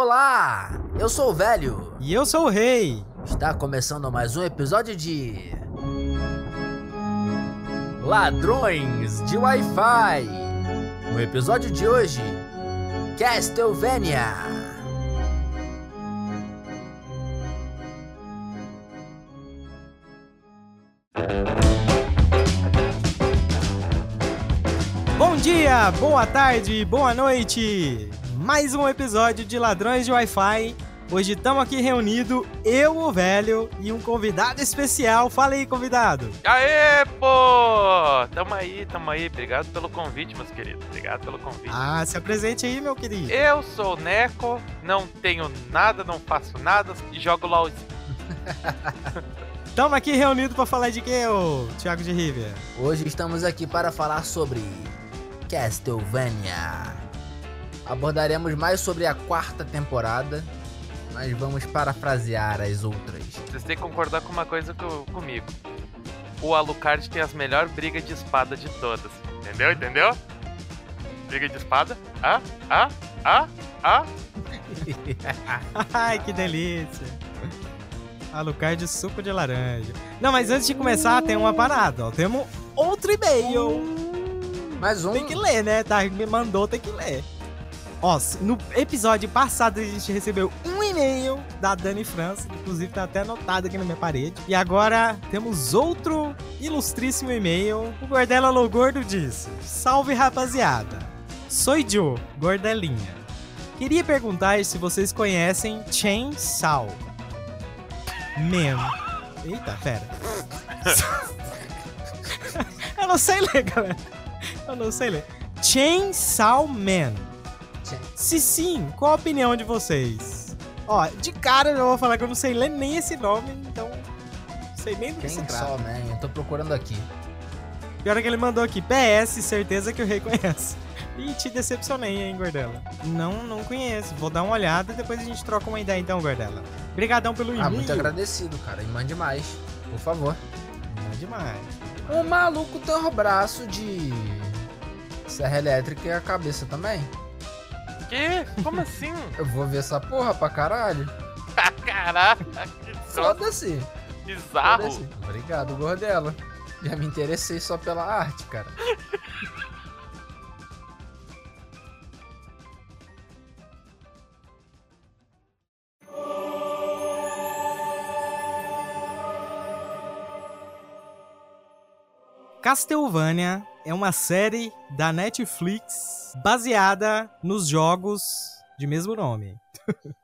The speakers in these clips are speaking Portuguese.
Olá, eu sou o velho. E eu sou o rei. Está começando mais um episódio de Ladrões de Wi-Fi. No episódio de hoje, Castlevania. Bom dia, boa tarde, boa noite. Mais um episódio de Ladrões de Wi-Fi. Hoje estamos aqui reunidos, eu, o velho, e um convidado especial. Fala aí, convidado. Aê, pô! Tamo aí, tamo aí. Obrigado pelo convite, meus queridos. Obrigado pelo convite. Ah, se apresente aí, meu querido. Eu sou o Neco, não tenho nada, não faço nada e jogo LOL. Estamos aqui reunidos para falar de quê, ô Thiago de River? Hoje estamos aqui para falar sobre Castlevania. Abordaremos mais sobre a quarta temporada, mas vamos parafrasear as outras. Vocês têm que concordar com uma coisa co- comigo. O Alucard tem as melhores brigas de espada de todas. Entendeu? Entendeu? Briga de espada? Ah? Ah? Ah? Ah? Ai, que delícia. Alucard de suco de laranja. Não, mas antes de começar, tem uma parada, ó. Temos outro e-mail. Mais um. Tem que ler, né? Tá, me mandou, tem que ler. Ó, no episódio passado a gente recebeu um e-mail da Dani França, inclusive tá até anotado aqui na minha parede. E agora temos outro ilustríssimo e-mail. O Gordela Lou Gordo disse: Salve rapaziada, sou Joe, Gordelinha. Queria perguntar se vocês conhecem Chainsaw Man. Eita, pera. Eu não sei ler, galera. Eu não sei ler. Chainsaw Man. Chain- Se sim, qual a opinião de vocês? Ó, de cara eu já vou falar que eu não sei ler nem esse nome, então. Não sei nem do que se Quem trata. só, man? Eu tô procurando aqui. Pior é que ele mandou aqui, PS, certeza que o rei conhece. Ih, te decepcionei, hein, Gordela. Não, não conheço. Vou dar uma olhada e depois a gente troca uma ideia então, Gordela. Obrigadão pelo e-mail. Ah, muito agradecido, cara. E mande mais, por favor. Bom demais. O maluco tem o braço de serra elétrica e a cabeça também. Que? Como assim? Eu vou ver essa porra pra caralho. Que troço Foda-se. bizarro. Foda-se. Obrigado, Gordela. Já me interessei só pela arte, cara. Castlevania é uma série da Netflix baseada nos jogos de mesmo nome.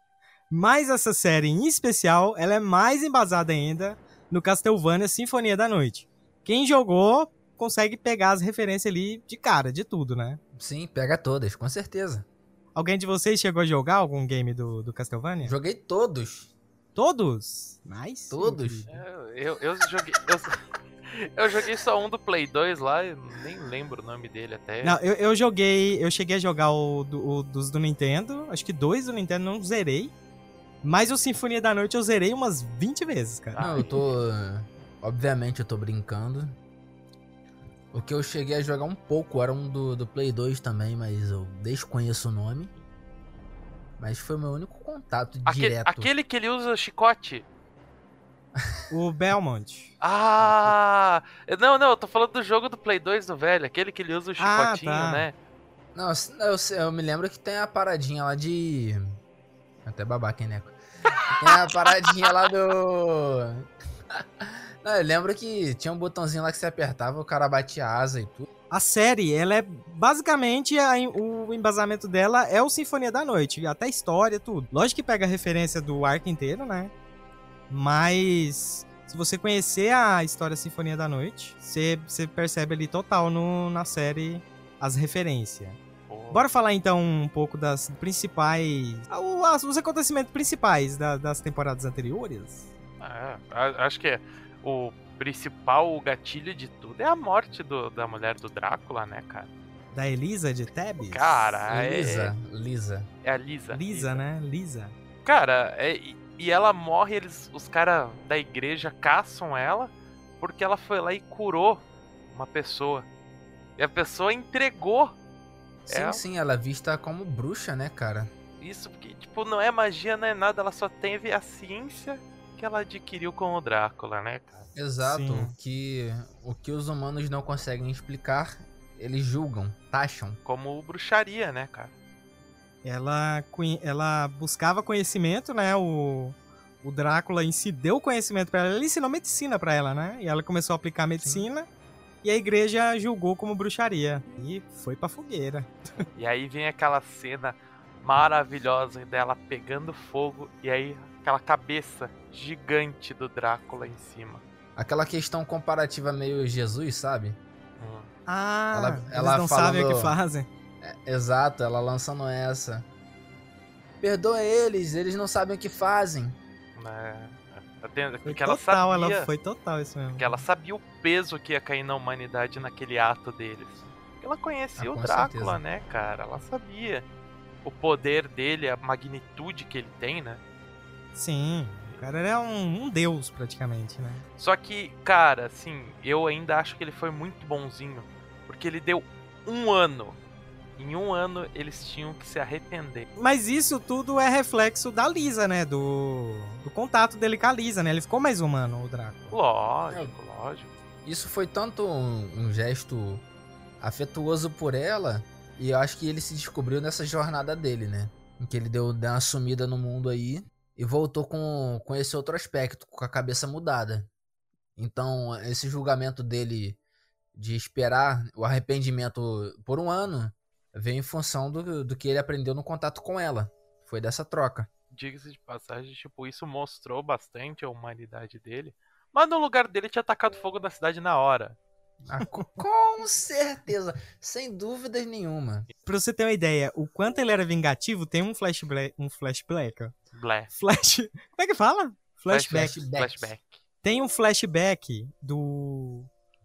Mas essa série em especial, ela é mais embasada ainda no Castlevania Sinfonia da Noite. Quem jogou consegue pegar as referências ali de cara, de tudo, né? Sim, pega todas, com certeza. Alguém de vocês chegou a jogar algum game do, do Castlevania? Joguei todos. Todos? Mais? Todos. Eu, eu, eu joguei. Eu, eu joguei só um do Play 2 lá, eu nem lembro o nome dele até. Não, eu, eu joguei. Eu cheguei a jogar o, do- o dos do Nintendo. Acho que dois do Nintendo não zerei. Mas o Sinfonia da Noite eu zerei umas 20 vezes, cara. Não, eu tô. Obviamente eu tô brincando. O que eu cheguei a jogar um pouco era um do, do Play 2 também, mas eu desconheço o nome. Mas foi meu único contato Aque- direto. aquele que ele usa chicote. O Belmont. Ah! Não, não, eu tô falando do jogo do Play 2 do velho, aquele que ele usa o Ah, chicotinho, tá. né? Não, eu, eu, eu me lembro que tem a paradinha lá de. Até babaca, hein, Neco? Tem a paradinha lá do. Não, eu lembro que tinha um botãozinho lá que você apertava, o cara batia asa e tudo. A série, ela é basicamente a- o embasamento dela é o Sinfonia da Noite, até a história, tudo. Lógico que pega referência do arco inteiro, né? Mas se você conhecer a história Sinfonia da Noite, você, você percebe ali total no, na série as referências. Bora falar então um pouco das principais. os acontecimentos principais da- das temporadas anteriores. Ah, acho que é o principal gatilho de tudo é a morte do- da mulher do Drácula, né, cara? Da Elisa de Tebes? Cara, é, Lisa, Lisa. é a Lisa. Lisa, né? Lisa. Cara, é- e, ela morre, eles, os caras da igreja caçam ela porque ela foi lá e curou uma pessoa. E a pessoa entregou. Sim, É. sim, ela é vista como bruxa, né, cara? isso porque, tipo, não é magia, não é nada, ela só teve a ciência que ela adquiriu com o Drácula, né, cara? Exato. Sim. Que, o que os humanos não conseguem explicar, eles julgam, taxam. Como bruxaria, né, cara? Ela, ela buscava conhecimento, né? O, o Drácula em si deu conhecimento pra ela. Ele ensinou medicina pra ela, né? E ela começou a aplicar medicina. E a igreja julgou como bruxaria. E foi pra fogueira. E aí vem aquela cena maravilhosa dela pegando fogo e aí aquela cabeça gigante do Drácula em cima. Aquela questão comparativa meio Jesus, sabe? Hum. Ah, Ela- eles ela não sabem o que falando- fazem. É, exato, ela lançando essa. Perdoa eles, eles não sabem o que fazem. Né? Até- Foi Porque ela total, sabia, ela foi total isso mesmo. porque ela sabia o peso que ia cair na humanidade naquele ato deles. Porque ela conhecia Ah, o Drácula, certeza. né, cara? Ela sabia o poder dele, a magnitude que ele tem, né? Sim, o cara era um, um deus praticamente, né? Só que, cara, assim, eu ainda acho que ele foi muito bonzinho. Porque ele deu um ano. Em um ano eles tinham que se arrepender. Mas isso tudo é reflexo da Lisa, né? Do, do contato dele com a Lisa, né? Ele ficou mais humano, o Drácula. Lógico, lógico. Isso foi tanto um, um gesto afetuoso por ela, e eu acho que ele se descobriu nessa jornada dele, né? Em que ele deu, deu uma sumida no mundo aí e voltou com, com esse outro aspecto, com a cabeça mudada. Então, esse julgamento dele de esperar o arrependimento por um ano veio em função do, do que ele aprendeu no contato com ela. Foi dessa troca. Diga-se de passagem, tipo, isso mostrou bastante a humanidade dele. Mas no lugar dele tinha atacado fogo na cidade na hora. Ah, co- com certeza, sem dúvidas nenhuma. Pra você ter uma ideia, o quanto ele era vingativo, tem um flashback. Um flashback. ó. Blé. Flash. Como é que fala? Flashback. Flashback. Flashback. Tem um flashback do.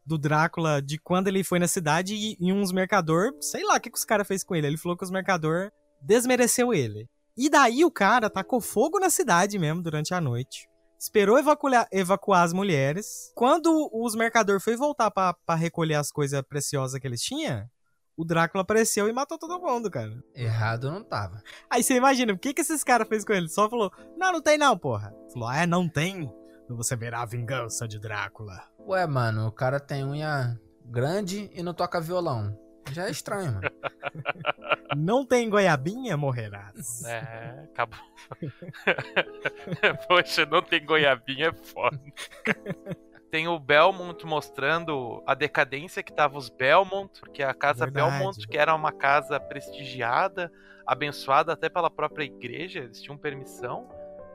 Do Drácula de quando ele foi na cidade e, e uns mercador, sei lá o que, que os caras fez com ele. Ele falou que os mercador desmereceu ele. E daí o cara tacou fogo na cidade mesmo durante a noite. Esperou evacuar, evacuar as mulheres. Quando os mercador foi voltar pra recolher as coisas preciosas que eles tinham, o Drácula apareceu e matou todo mundo, cara. Errado não tava. Aí você imagina, o que, que esses caras fez com ele? Só falou, não, não tem não, porra. Falou, ah, é, não tem? Você verá a vingança de Drácula. Ué, mano, o cara tem unha grande e não toca violão. Já é estranho, mano. Não tem goiabinha, morrerás. É, acabou. Poxa, não tem goiabinha, é foda. Tem o Belmont mostrando a decadência que tava os Belmont, porque a casa Verdade. Belmont, que era uma casa prestigiada, abençoada até pela própria igreja, eles tinham permissão.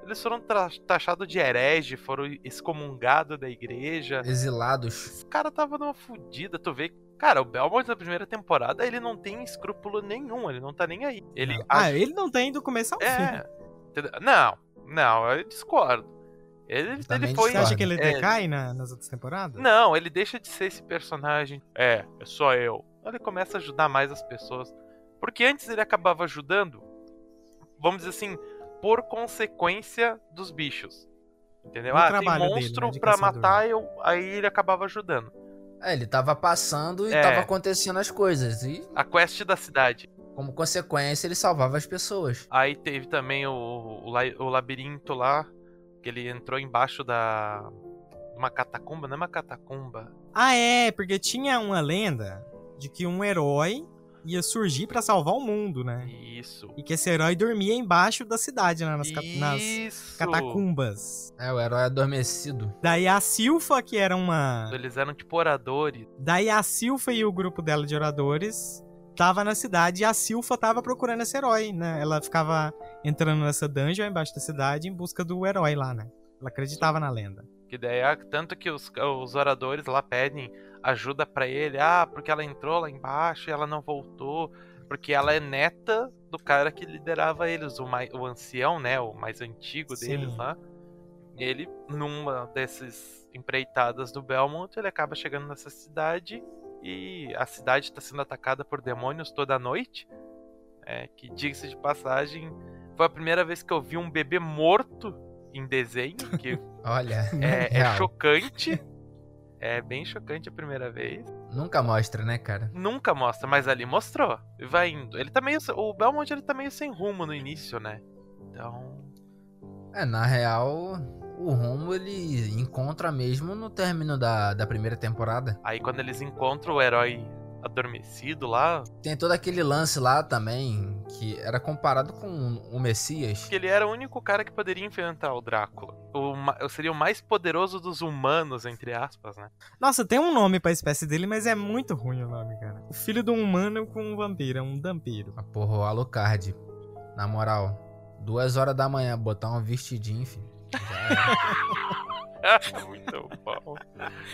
Eles foram tra- taxados de herege, foram excomungados da igreja. Exilados. Esse cara tava numa fudida, tu vê. Cara, o Belmont na primeira temporada, ele não tem escrúpulo nenhum, ele não tá nem aí. Ele Ah, ele não tem do começo ao fim. é. entendeu? Não, não, eu discordo. Ele, Também ele foi. Você acha que ele É, decai na- nas outras temporadas? Não, ele deixa de ser esse personagem. É, é só eu. Ele começa a ajudar mais as pessoas. Porque antes ele acabava ajudando, vamos dizer assim, por consequência dos bichos. Entendeu? Do ah, tem trabalho dele, monstro né, de pra caçador. matar, eu, aí ele acabava ajudando. É, ele tava passando e É. tava acontecendo as coisas. E, A quest da cidade. como consequência, ele salvava as pessoas. Aí teve também o, o, o labirinto lá, que ele entrou embaixo da. Uma catacumba, não é uma catacumba. Ah, é, porque tinha uma lenda de que um herói ia surgir pra salvar o mundo, né? Isso. E que esse herói dormia embaixo da cidade, né? Nas, ca- nas Isso. catacumbas. É, o herói adormecido. Daí a Silfa, que era uma. Eles eram tipo oradores. Daí a Silfa e o grupo dela de oradores tava na cidade e a Silfa tava procurando esse herói, né? Ela ficava entrando nessa dungeon embaixo da cidade em busca do herói lá, né? Ela acreditava na lenda. Que daí, ah, tanto que os, os oradores lá pedem ajuda pra ele. Ah, porque ela entrou lá embaixo e ela não voltou. Porque ela é neta do cara que liderava eles, o, mai, o ancião, né? O mais antigo deles Sim. lá. Ele, numa dessas empreitadas do Belmont, ele acaba chegando nessa cidade e a cidade está sendo atacada por demônios toda noite. É, que diga-se de passagem, foi a primeira vez que eu vi um bebê morto em desenho, que Olha, é, é chocante. É bem chocante a primeira vez. Nunca mostra, né, cara? Nunca mostra, mas ali mostrou. E vai indo. Ele tá meio. O Belmont ele tá meio sem rumo no início, né? Então. É, na real, o rumo ele encontra mesmo no término da, da primeira temporada. Aí quando eles encontram o herói adormecido lá. Tem todo aquele lance lá também, que era comparado com o Messias. Que ele era o único cara que poderia enfrentar o Drácula. O, seria o mais poderoso dos humanos, entre aspas, né? Nossa, tem um nome pra espécie dele, mas é muito ruim o nome, cara. O filho de um humano com um vampiro, é um dampiro. Ah, porra, o Alucard. Na moral, duas horas da manhã, botar um vestidinho, filho. é muito bom.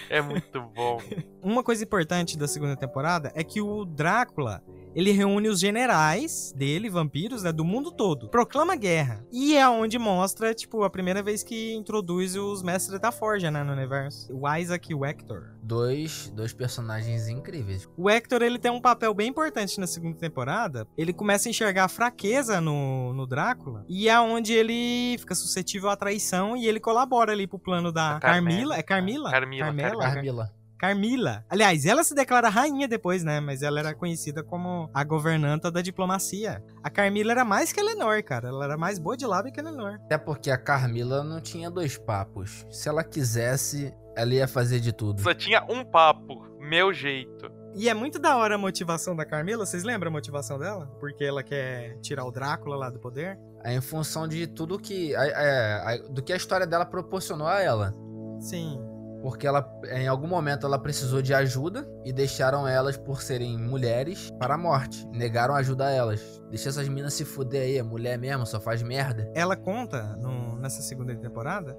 É muito bom. Uma coisa importante da segunda temporada é que o Drácula, ele reúne os generais dele, vampiros, né, do mundo todo. Proclama guerra. E é onde mostra, tipo, a primeira vez que introduz os mestres da Forja, né, no universo. O Isaac e o Hector. Dois, dois personagens incríveis. O Hector, ele tem um papel bem importante na segunda temporada. Ele começa a enxergar a fraqueza no, no Drácula. E é onde ele fica suscetível à traição e ele colabora ali pro plano da Carmila. É Carmila? Carmila. Carmela? Carmila. Carmila. Aliás, ela se declara rainha depois, né? Mas ela era conhecida como a governanta da diplomacia. A Carmila era mais que a Lenor, cara. Ela era mais boa de lábio que a Lenor. Até porque a Carmila não tinha dois papos. Se ela quisesse, ela ia fazer de tudo. Só tinha um papo, meu jeito. E é muito da hora a motivação da Carmila. Vocês lembram a motivação dela? Porque ela quer tirar o Drácula lá do poder? É em função de tudo que. É, é, do que a história dela proporcionou a ela. Sim porque ela em algum momento ela precisou de ajuda e deixaram elas por serem mulheres para a morte. Negaram ajuda a elas. Deixa essas minas se fuder aí, a mulher mesmo só faz merda. Ela conta no, nessa segunda temporada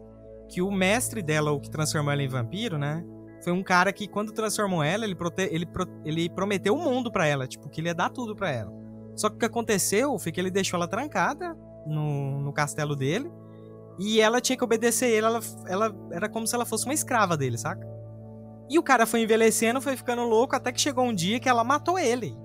que o mestre dela, o que transformou ela em vampiro, né? Foi um cara que quando transformou ela, ele, prote... ele, pro... ele prometeu o mundo para ela, tipo, que ele ia dar tudo para ela. Só que o que aconteceu foi que ele deixou ela trancada no, no castelo dele e ela tinha que obedecer ele, ela, ela era como se ela fosse uma escrava dele, saca? E o cara foi envelhecendo, foi ficando louco, até que chegou um dia que ela matou ele.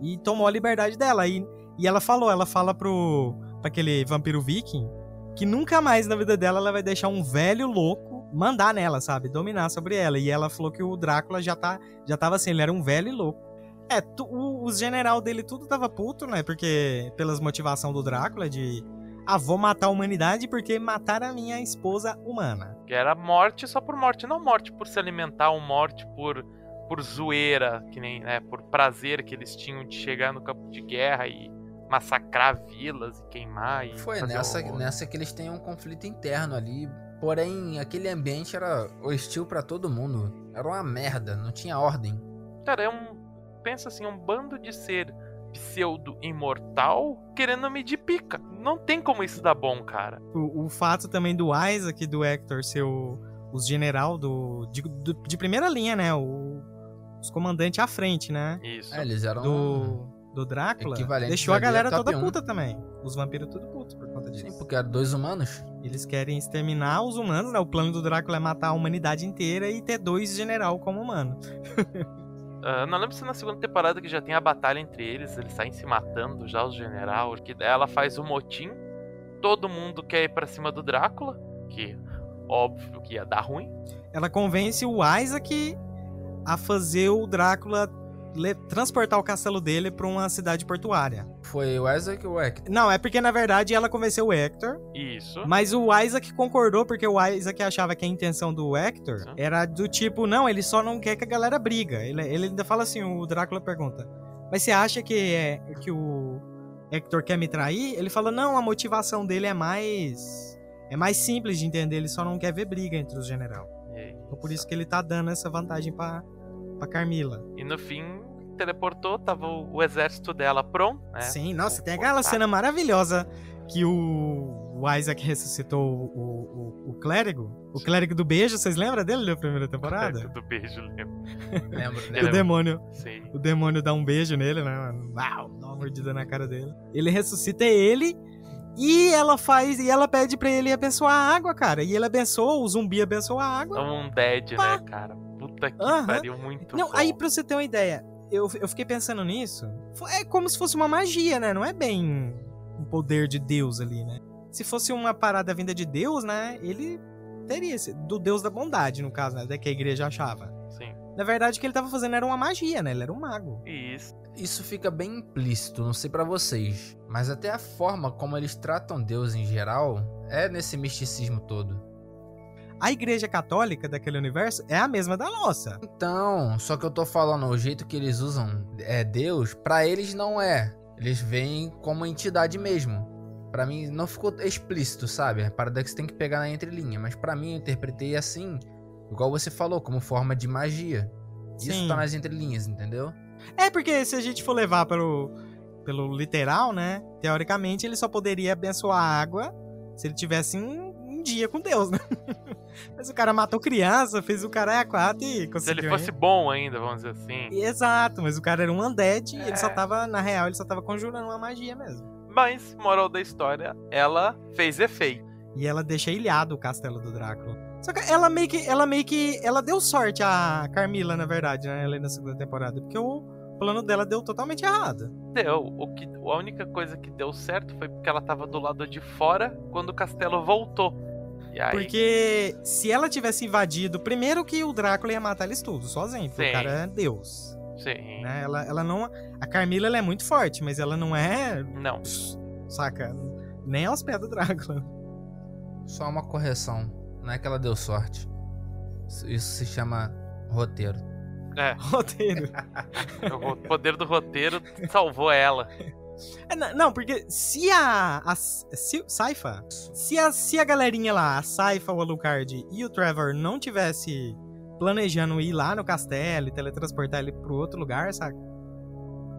E tomou a liberdade dela. E, e ela falou, ela fala pro pra aquele vampiro viking que nunca mais na vida dela ela vai deixar um velho louco mandar nela, sabe? Dominar sobre ela. E ela falou que o Drácula já, tá, já tava assim, ele era um velho louco. É, tu, o, o general dele tudo tava puto, né? Porque pelas motivação do Drácula de ah, vou matar a humanidade porque mataram a minha esposa humana. Que era morte só por morte, não morte por se alimentar, ou morte por, por zoeira, que nem, né, por prazer que eles tinham de chegar no campo de guerra e massacrar vilas e queimar. E Foi nessa, nessa que eles têm um conflito interno ali. Porém, aquele ambiente era hostil para todo mundo. Era uma merda, não tinha ordem. Cara, é um. Pensa assim, um bando de ser pseudo-imortal querendo medir pica. Não tem como isso dar bom, cara. O, o fato também do Isaac e do Hector ser o, os general do de, do, de primeira linha, né? O, os comandantes à frente, né? Isso. É, eles eram... Do, do Drácula, deixou a galera toda 1. puta também. Os vampiros tudo putos por conta disso. Sim, porque eram dois humanos. Eles querem exterminar os humanos, né? O plano do Drácula é matar a humanidade inteira e ter dois general como humano. Uh, não lembro se na segunda temporada que já tem a batalha entre eles, eles saem se matando já, os general, que ela faz o motim, todo mundo quer ir pra cima do Drácula, que óbvio que ia dar ruim. Ela convence o Isaac a fazer o Drácula transportar o castelo dele para uma cidade portuária. Foi o Isaac ou o Hector? Não, é porque na verdade ela convenceu o Hector. Isso. Mas o Isaac concordou porque o Isaac achava que a intenção do Hector Isso. era do tipo, não, ele só não quer que a galera briga. Ele, ele ainda fala assim, o Drácula pergunta, mas você acha que é que o Hector quer me trair? Ele fala, não, a motivação dele é mais é mais simples de entender, ele só não quer ver briga entre os general. É então por isso que ele tá dando essa vantagem para pra Carmila. E no fim, teleportou, tava o, o exército dela pronto, né? Sim, nossa, tem aquela cena maravilhosa que o, o Isaac ressuscitou o, o, o, clérigo. O clérigo do beijo, vocês lembram dele da primeira temporada? O clérigo do beijo, lembro. lembro, lembro. O demônio. Sim. O demônio dá um beijo nele, né? Uau, dá uma mordida na cara dele. Ele ressuscita ele e ela faz, e ela pede pra ele abençoar a água, cara. E ele abençoa, o zumbi abençoa a água. É um dead, Pá. né, cara? Puta que uhum. pariu, muito Não, bom. aí pra você ter uma ideia, eu, eu fiquei pensando nisso. É como se fosse uma magia, né? Não é bem um poder de Deus ali, né? Se fosse uma parada vinda de Deus, né? Ele teria esse, do Deus da bondade, no caso, né? Da que a igreja achava. Sim. Na verdade, o que ele tava fazendo era uma magia, né? Ele era um mago. Isso. Isso fica bem implícito, não sei pra vocês, mas até a forma como eles tratam Deus em geral é nesse misticismo todo. A igreja católica daquele universo é a mesma da nossa. Então, só que eu tô falando, o jeito que eles usam é Deus, pra eles não é. Eles veem como entidade mesmo. Pra mim não ficou explícito, sabe? A parada que você tem que pegar na entrelinha, mas pra mim eu interpretei assim, igual você falou, como forma de magia. Isso Sim. tá nas entrelinhas, entendeu? É porque se a gente for levar pelo, pelo literal, né? Teoricamente ele só poderia abençoar a água se ele tivesse um, dia com Deus, né? Mas o cara matou criança, fez o cara a quatro e Se conseguiu. ele fosse bom ainda, vamos dizer assim. Exato, mas o cara era um undead e ele só É. tava, na real, ele só tava conjurando uma magia mesmo. Mas, moral da história, ela fez efeito. E ela deixa ilhado o castelo do Drácula. Só que ela meio que. Ela meio que. Ela deu sorte a Carmila, na verdade, né? Ela na segunda temporada. Porque o plano dela deu totalmente errado. Deu. O que, a única coisa que deu certo foi porque ela tava do lado de fora quando o castelo voltou. E aí, Porque se ela tivesse invadido, primeiro que o Drácula ia matar eles tudo, sozinho. Porque Sim. o cara é Deus. sim. Né? Ela, ela não. A Carmila ela é muito forte, mas ela não é. Não. Saca? Nem aos pés do Drácula. Só uma correção. Não é que ela deu sorte. Isso- Isso se chama roteiro. É, Roteiro. o poder do roteiro salvou ela. É, não, porque se a. a se, Saifa. Se a, se a galerinha lá, a Saifa, o Alucard e o Trevor não tivesse planejando ir lá no castelo e teletransportar ele pro outro lugar, saca?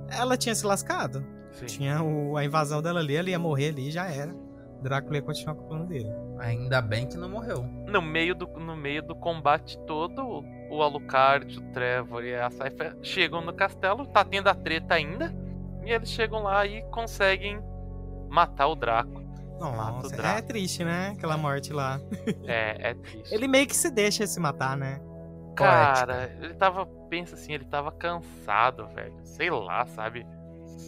Ela tinha se lascado. Sim. Tinha o- a invasão dela ali, ela ia morrer ali e já era. Drácula ia continuar com o plano dele. Ainda bem que não morreu. No meio do, no meio do combate todo, o Alucard, o Trevor e a Saifa chegam no castelo, tá tendo a treta ainda. E eles chegam lá e conseguem matar o Draco. Mata o Nossa, é Drácula. triste, né? Aquela morte lá. É, é triste. Ele meio que se deixa se matar, né? Cara, ele tava. Pensa assim, ele tava cansado, velho. Sei lá, sabe?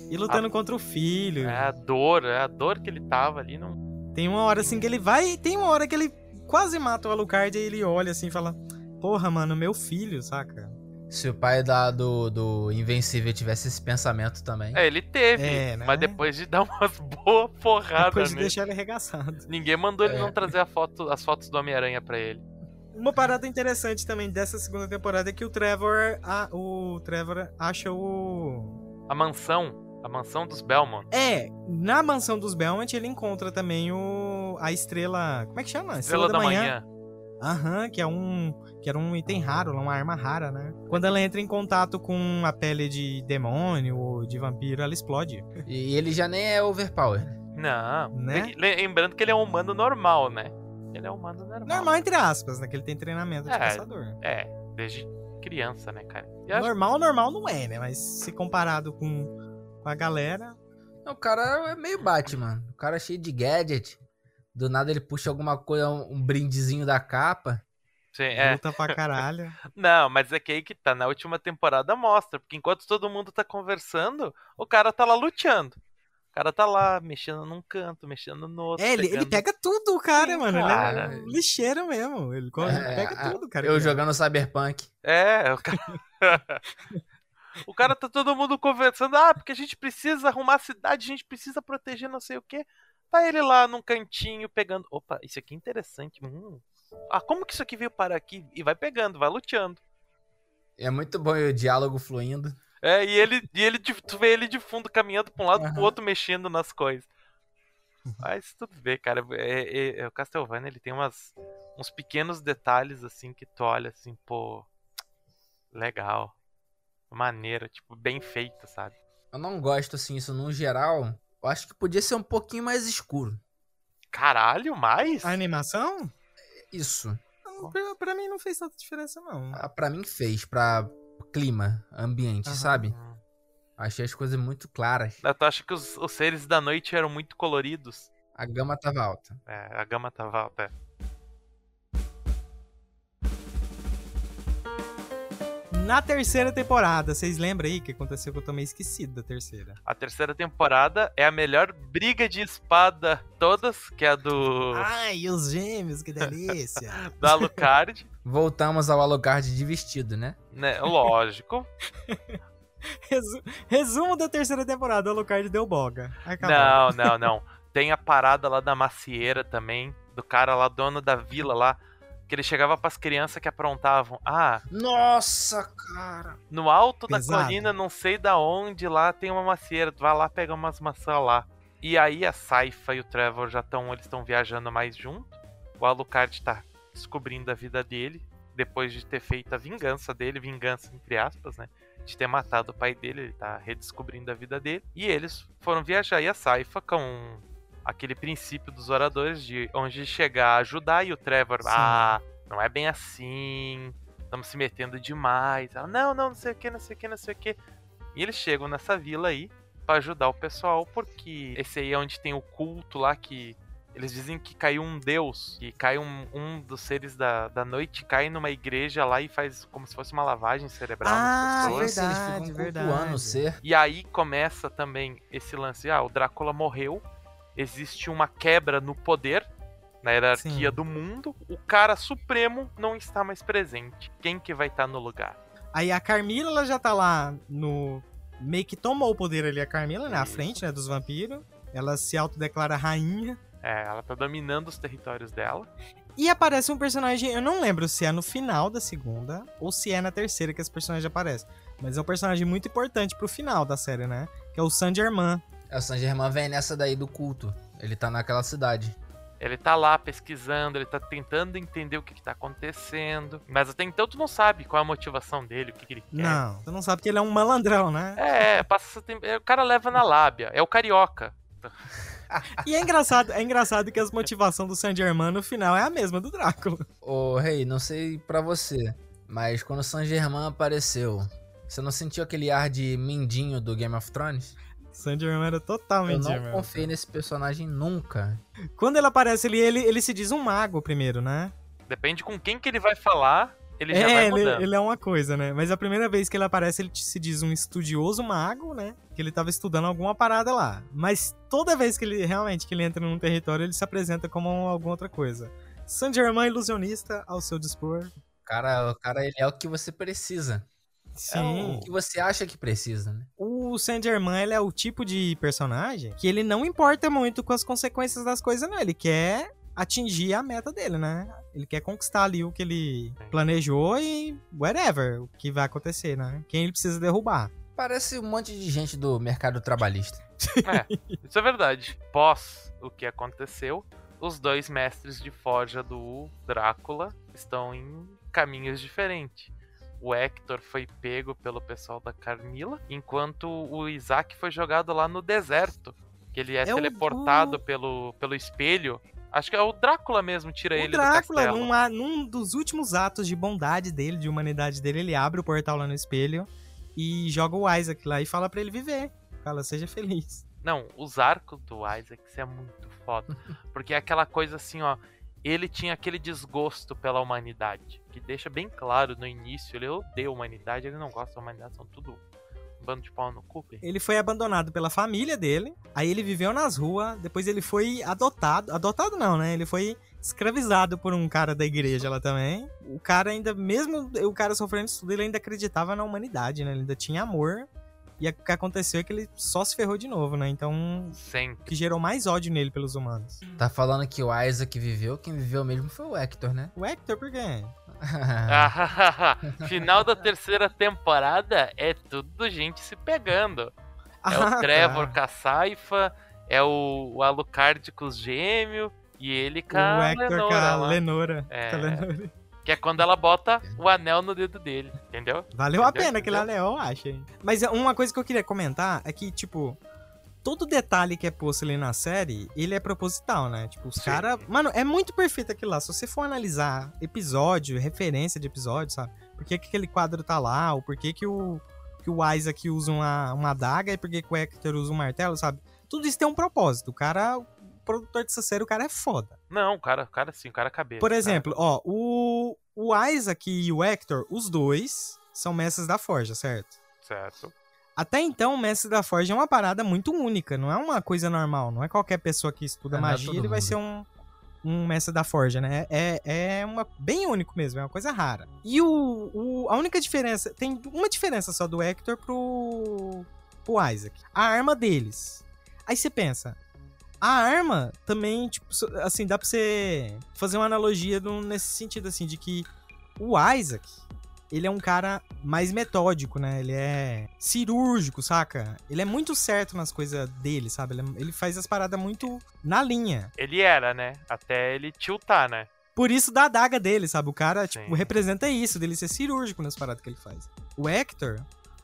E lutando contra o filho. É a dor, é a dor que ele tava ali. Não... Tem uma hora assim que ele vai e tem uma hora que ele quase mata o Alucard e ele olha assim e fala: Porra, mano, meu filho, saca? Se o pai da, do, do Invencível tivesse esse pensamento também. É, ele teve, É, né? mas depois de dar umas boas porradas Depois de nele. deixar ele arregaçado. Ninguém mandou ele É. não trazer a foto, as fotos do Homem-Aranha pra ele. Uma parada interessante também dessa segunda temporada é que o Trevor, a- o Trevor acha o A mansão, a mansão dos Belmont. É, na mansão dos Belmont ele encontra também o a estrela, como é que chama? Estrela da manhã. Aham, que é um que era um item raro, uma arma rara, né? Quando ela entra em contato com a pele de demônio ou de vampiro, ela explode. E ele já nem é overpower. Não, Né? le- lembrando que ele é um humano normal, né? Ele é um humano normal. Normal entre aspas, né? Que ele tem treinamento de É. caçador. É, desde criança, né, cara? Acho- Normal, normal não é, né? Mas se comparado com, com a galera. O cara é meio Batman. O cara é cheio de gadget. Do nada ele puxa alguma coisa, um, um brindezinho da capa. Sim, é. Luta pra caralho. Não, mas é que aí que tá. Na última temporada mostra. Porque enquanto todo mundo tá conversando, o cara tá lá luteando. O cara tá lá, mexendo num canto, mexendo no outro. É, ele, ele pegando- pega tudo, cara, Sim, mano. cara. Ele é um lixeiro mesmo. Ele É, pega a- tudo, cara. Eu jogando Cyberpunk. É, o cara. o cara tá todo mundo conversando. Ah, porque a gente precisa arrumar a cidade, a gente precisa proteger não sei o quê. Tá ele lá num cantinho pegando. Opa, isso aqui é interessante. Hum. Ah, como que isso aqui veio parar aqui? E vai pegando, vai luteando. É muito bom o diálogo fluindo. É, e ele, e ele tu vê ele de fundo caminhando pra um lado pro Aham. outro, mexendo nas coisas. Mas tudo bem, cara. É, é- é- o Castlevania ele tem umas, uns pequenos detalhes assim que tu olha assim, pô. Legal. Maneiro, tipo, bem feito, sabe? Eu não gosto assim, isso no geral. Eu acho que podia ser um pouquinho mais escuro. Caralho, mais? A animação? Isso. Não, Pra, pra mim não fez tanta diferença, não. Ah, Pra mim fez, pra clima, ambiente, Aham. sabe? Achei as coisas muito claras. Tu acha que os, os seres da noite eram muito coloridos? A gama tava alta. É, a gama tava alta. é. Na terceira temporada, vocês lembram aí o que aconteceu que eu tô meio esquecido da terceira? A terceira temporada é a melhor briga de espada todas, que é a do, Ai, os gêmeos, que delícia! do Alucard, Voltamos ao Alucard de vestido, né? né? Lógico. Resu- Resumo da terceira temporada, o Alucard deu boga. Acabou. Não, não, não. Tem a parada lá da macieira também, do cara lá, dono da vila lá, que ele chegava pras crianças que aprontavam. Ah, Nossa, cara. no alto da Pesado. colina, não sei da onde, lá tem uma macieira. Tu vai lá pegar umas maçãs lá. E aí a Saifa e o Trevor já estão, eles estão viajando mais junto. O Alucard tá descobrindo a vida dele, depois de ter feito a vingança dele, vingança entre aspas, né? De ter matado o pai dele, ele tá redescobrindo a vida dele. E eles foram viajar e a Saifa com aquele princípio dos oradores de onde chegar a ajudar e o Trevor, Sim. ah, não é bem assim, estamos se metendo demais. Ela, não, não, não sei o que, não sei o que, não sei o que. E eles chegam nessa vila aí pra ajudar o pessoal, porque esse aí é onde tem o culto lá que eles dizem que caiu um deus, que cai um, um dos seres da, da noite, cai numa igreja lá e faz como se fosse uma lavagem cerebral Ah, nas pessoas. Esse, eles verdade, ficam verdade. cultuando o ser. E aí começa também esse lance, ah, o Drácula morreu, existe uma quebra no poder, na hierarquia Sim. do mundo, o cara supremo não está mais presente. Quem que vai estar no lugar? Aí a Carmila, ela já tá lá no... Meio que tomou o poder ali, a Carmila, né? À Isso. frente, né? Dos vampiros. Ela se autodeclara rainha. É, ela tá dominando os territórios dela. E aparece um personagem, eu não lembro se é no final da segunda ou se é na terceira que esse personagem aparece. Mas é um personagem muito importante pro final da série, né? Que é o Saint Germain. É, O San Germain vem nessa daí do culto. Ele tá naquela cidade. Ele tá lá pesquisando, ele tá tentando entender o que, que tá acontecendo. Mas até então tu não sabe qual é a motivação dele, o que, que ele quer. Não, você não sabe que ele é um malandrão, né? É, passa esse tempo- é, o cara leva na lábia. É o carioca. E é engraçado, é engraçado que as motivações do Saint Germain no final é a mesma do Drácula. Ô, Rei, não sei pra você, mas quando o San Germain apareceu, você não sentiu aquele ar de mindinho do Game of Thrones? Saint Germain era Eu totalmente não Germain. confiei nesse personagem nunca. Quando ele aparece ali, ele, ele se diz um mago primeiro, né? Depende com quem que ele vai falar, ele já vai é, ele, mudando. ele é uma coisa, né? Mas a primeira vez que ele aparece, ele se diz um estudioso mago, né? Que ele tava estudando alguma parada lá. Mas toda vez que ele realmente que ele entra num território, ele se apresenta como alguma outra coisa. Saint Germain ilusionista ao seu dispor. Cara, o cara ele é o que você precisa. É Sim. o que você acha que precisa, né? O Saint Germain, ele é o tipo de personagem que ele não importa muito com as consequências das coisas, não. Ele quer atingir a meta dele, né? Ele quer conquistar ali o que ele planejou e whatever, o que vai acontecer, né? Quem ele precisa derrubar. Parece um monte de gente do mercado trabalhista. Isso é verdade. Pós o que aconteceu, os dois mestres de forja do Drácula estão em caminhos diferentes. O Hector foi pego pelo pessoal da Carmila, enquanto o Isaac foi jogado lá no deserto. Que ele é, É o- teleportado pelo, pelo espelho. Acho que é o Drácula mesmo, tira o ele Drácula, do castelo. num, a- num dos últimos atos de bondade dele, de humanidade dele, ele abre o portal lá no espelho e joga o Isaac lá e fala pra ele viver. Fala, seja feliz. Não, os arcos do Isaac isso é muito foda. Porque é aquela coisa assim, ó. Ele tinha aquele desgosto pela humanidade. Que deixa bem claro no início. Ele odeia a humanidade, ele não gosta da humanidade, são tudo um bando de pau no cu. Ele foi abandonado pela família dele, aí ele viveu nas ruas, depois ele foi adotado. Adotado não, né? Ele foi escravizado por um cara da igreja lá também. O cara ainda, mesmo o cara sofrendo isso tudo, ele ainda acreditava na humanidade, né? Ele ainda tinha amor. E o que aconteceu é que ele só se ferrou de novo, né? Então, o Sempre. que gerou mais ódio nele pelos humanos. Tá falando que o Isaac viveu, quem viveu mesmo foi o Hector, né? O Hector, por quê? Ah, Final da terceira temporada é tudo gente se pegando. É Ah, o Trevor tá. com a Saifa, é o, o Alucard com os gêmeos, e ele com O a Hector com a. Lenora. É. Com a Lenora. Que é quando ela bota o anel no dedo dele, entendeu? Valeu a Entendeu? pena aquele anel, eu acho. hein? Mas é, uma coisa que eu queria comentar é que, tipo, todo detalhe que é posto ali na série, ele é proposital, né? Tipo, os caras. Mano, é muito perfeito aquilo lá. Se você for analisar episódio, referência de episódio, sabe? Por que, que aquele quadro tá lá? Ou por que, que o. Que o Isaac usa uma, uma adaga e por que, que o Hector usa um martelo, sabe? Tudo isso tem um propósito. O cara. O produtor dessa série, o cara é foda. Não, o cara, o cara sim, o cara é cabeça. Por cara. exemplo, ó, o, o Isaac e o Hector, os dois são mestres da forja, certo? Certo. Até então, o mestre da forja é uma parada muito única, não é uma coisa normal. Não é qualquer pessoa que estuda É, é magia, todo ele vai ser um, um mestre da forja, né? É, é uma, bem único mesmo, é uma coisa rara. E o, o- a única diferença, tem uma diferença só do Hector pro, pro Isaac. A arma deles. Aí você pensa, a arma também, tipo, assim, dá pra você fazer uma analogia nesse sentido, assim, de que o Isaac, ele é um cara mais metódico, né? Ele é cirúrgico, saca? Ele é muito certo nas coisas dele, sabe? Ele, é- ele faz as paradas muito na linha. Ele era, né? Até ele tiltar, né? Por isso da adaga dele, sabe? O cara, Sim. tipo, representa isso, dele ser cirúrgico nas paradas que ele faz. O Hector,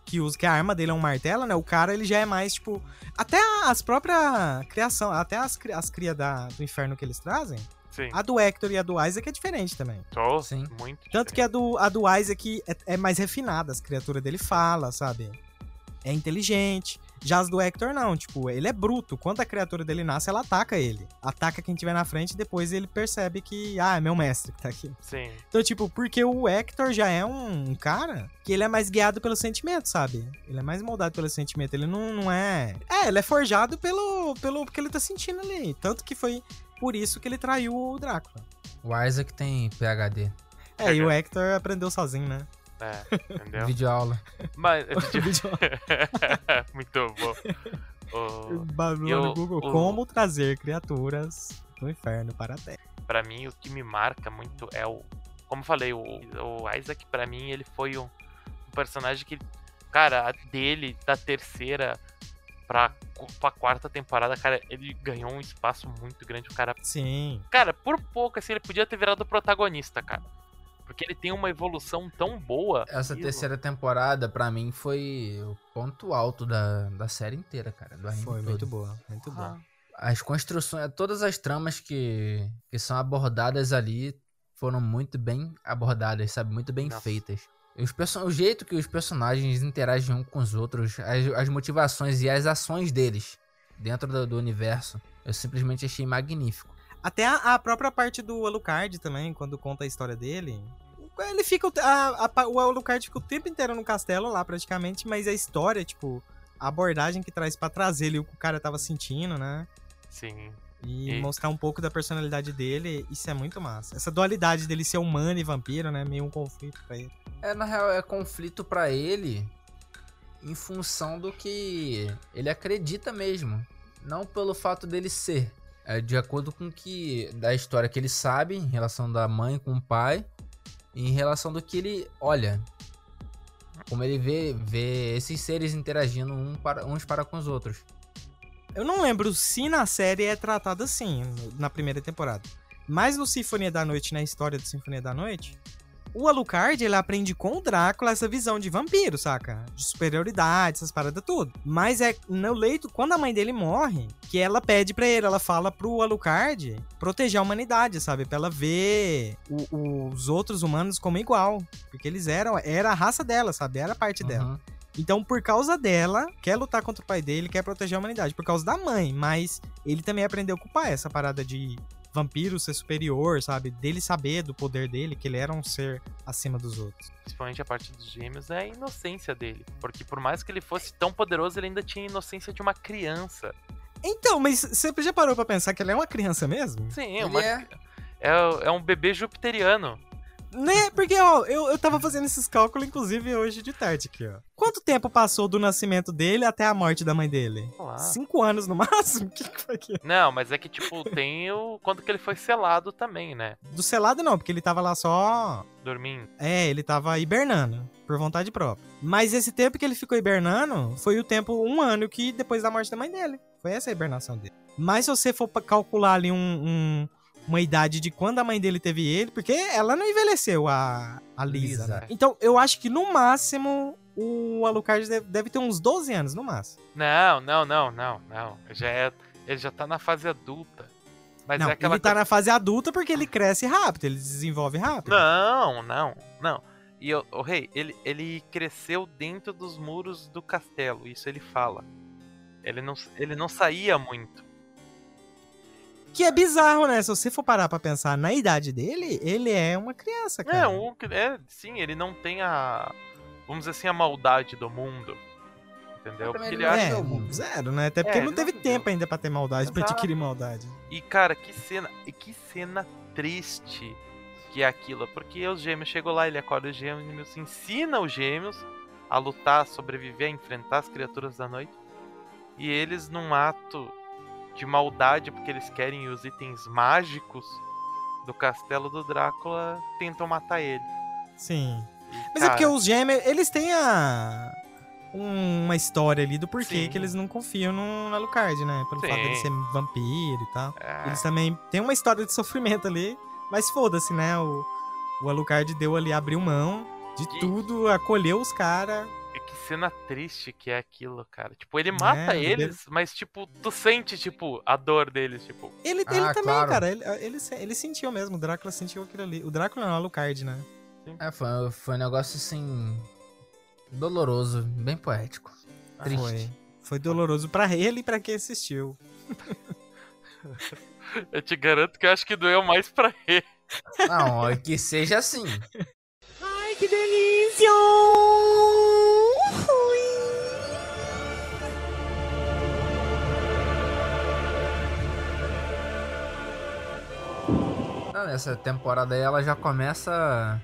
que usa que a arma dele é um martelo, né? O cara, ele já é mais, tipo... Até as próprias criação, até as, as crias da, do inferno que eles trazem, Sim. a do Hector e a do Isaac é diferente também. Tô, Sim. muito. Tanto que a do, a do Isaac é, é mais refinada, as criaturas dele fala, sabe? É inteligente. Já as do Hector não, tipo, ele é bruto. Quando a criatura dele nasce, ela ataca ele. Ataca quem tiver na frente e depois ele percebe que, ah, é meu mestre que tá aqui. Sim. Então, tipo, porque o Hector já é um cara que ele é mais guiado pelo sentimento, sabe? Ele é mais moldado pelo sentimento. Ele não, não é. É, ele é forjado pelo, pelo que ele tá sentindo ali. Tanto que foi por isso que ele traiu o Drácula. O Isaac tem PHD. É, e o Hector aprendeu sozinho, né? É, entendeu? Vídeo aula. Mas. Vídeo- muito bom. O- Barulho no Google. o- Como trazer criaturas do inferno para a Terra. Pra mim, o que me marca muito é o. Como eu falei, o, o Isaac, pra mim, ele foi um, um personagem que. Cara, dele, da terceira pra, pra quarta temporada, cara, ele ganhou um espaço muito grande. O cara. Sim. Cara, por pouco, assim, ele podia ter virado o protagonista, cara. Porque ele tem uma evolução tão boa. Essa terceira temporada, pra mim, foi o ponto alto da, da série inteira, cara. Do anime Foi todo. muito boa. Muito boa. Ah, As construções, todas as tramas que, que são abordadas ali foram muito bem abordadas, sabe? Muito bem Nossa. feitas. Os o jeito que os personagens interagem um com os outros, as, as motivações e as ações deles dentro do, do universo, eu simplesmente achei magnífico. Até a, a própria parte do Alucard também, quando conta a história dele. Ele fica. A, a o Alucard fica o tempo inteiro no castelo lá, praticamente, mas a história, tipo, a abordagem que traz pra trazer ali o que o cara tava sentindo, né? Sim. E, E- mostrar um pouco da personalidade dele, isso é muito massa. Essa dualidade dele ser humano e vampiro, né? Meio um conflito pra ele. É, na real, é conflito pra ele em função do que ele acredita mesmo. Não pelo fato dele ser. É de acordo com que. Da história que ele sabe em relação da mãe com o pai. Em relação do que ele olha. Como ele vê, vê esses seres interagindo um para, uns para com os outros. Eu não lembro se na série é tratado assim, na primeira temporada. Mas no Sinfonia da Noite, na história do Sinfonia da Noite, o Alucard, ele aprende com o Drácula essa visão de vampiro, saca? De superioridade, essas paradas tudo. Mas é no leito, quando a mãe dele morre, que ela pede pra ele, ela fala pro Alucard proteger a humanidade, sabe? Pra ela ver o- os outros humanos como igual. Porque eles eram, era a raça dela, sabe? Era a parte dela. Uhum. Então, por causa dela, quer lutar contra o pai dele, quer proteger a humanidade. Por causa da mãe. Mas ele também aprendeu com o pai essa parada de vampiro ser superior, sabe? Dele saber do poder dele, que ele era um ser acima dos outros. Principalmente a parte dos gêmeos é a inocência dele. Porque por mais que ele fosse tão poderoso, ele ainda tinha a inocência de uma criança. Então, mas você já parou pra pensar que ele é uma criança mesmo? Sim, uma... é. é. é um bebê jupiteriano. Né? Porque, ó, eu, eu tava fazendo esses cálculos, inclusive, hoje de tarde aqui, ó. Quanto tempo passou do nascimento dele até a morte da mãe dele? Sei lá. Cinco anos no máximo? O que, que foi aqui? Não, mas é que, tipo, tem o. Quando que ele foi selado também, né? Do selado não, porque ele tava lá só Dormindo. É, ele tava hibernando, por vontade própria. Mas esse tempo que ele ficou hibernando foi o tempo, um ano que depois da morte da mãe dele. Foi essa a hibernação dele. Mas se você for calcular ali um, um- uma idade de quando a mãe dele teve ele, porque ela não envelheceu, a, a Lisa. Lisa. né? Então, eu acho que no máximo o Alucard deve, deve ter uns 12 anos, no máximo. Não, não, não, não, não. Já é... Ele já tá na fase adulta. Mas não, é aquela ele tá na fase adulta porque ele cresce rápido, ele desenvolve rápido. Não, não, não. E o, o rei, ele, ele cresceu dentro dos muros do castelo, isso ele fala. Ele não, ele não saía muito. Que é bizarro, né? Se você for parar pra pensar na idade dele, ele é uma criança, cara. É, um, é, sim, ele não tem a, vamos dizer assim, a maldade do mundo. Entendeu? Porque ele acha. é É, o mundo. zero, né? Até porque É, não ele teve não tempo ainda pra ter maldade, pra Exato. adquirir maldade. E cara, que cena, e que cena triste que é aquilo, porque os gêmeos chegam lá, ele acorda os gêmeos, ensina os gêmeos a lutar, a sobreviver, a enfrentar as criaturas da noite. E eles num ato de maldade, porque eles querem os itens mágicos do castelo do Drácula, tentam matar ele. Sim. E, Mas é porque cara, os gêmeos, eles têm a. um- uma história ali do porquê Sim. que eles não confiam no Alucard, né? Pelo fato dele Sim. ser vampiro e tal. é, Eles também têm uma história de sofrimento ali, mas foda-se, né? O, o Alucard deu ali, abriu mão de Que- tudo, acolheu os caras. Que cena triste que é aquilo, cara. Tipo, ele mata É, eles, mas, tipo, tu sente, tipo, a dor deles, tipo. Ele, Ah, ele também, claro. cara, ele, ele, ele sentiu mesmo, o Drácula sentiu aquilo ali. O Drácula não, o Alucard, né? É, foi, foi um negócio assim. doloroso, bem poético. Triste. Foi. Foi doloroso pra ele e pra quem assistiu. Eu te garanto que eu acho que doeu mais pra ele. Não, é que seja assim. Ai, que delícia! Não, nessa temporada aí ela já começa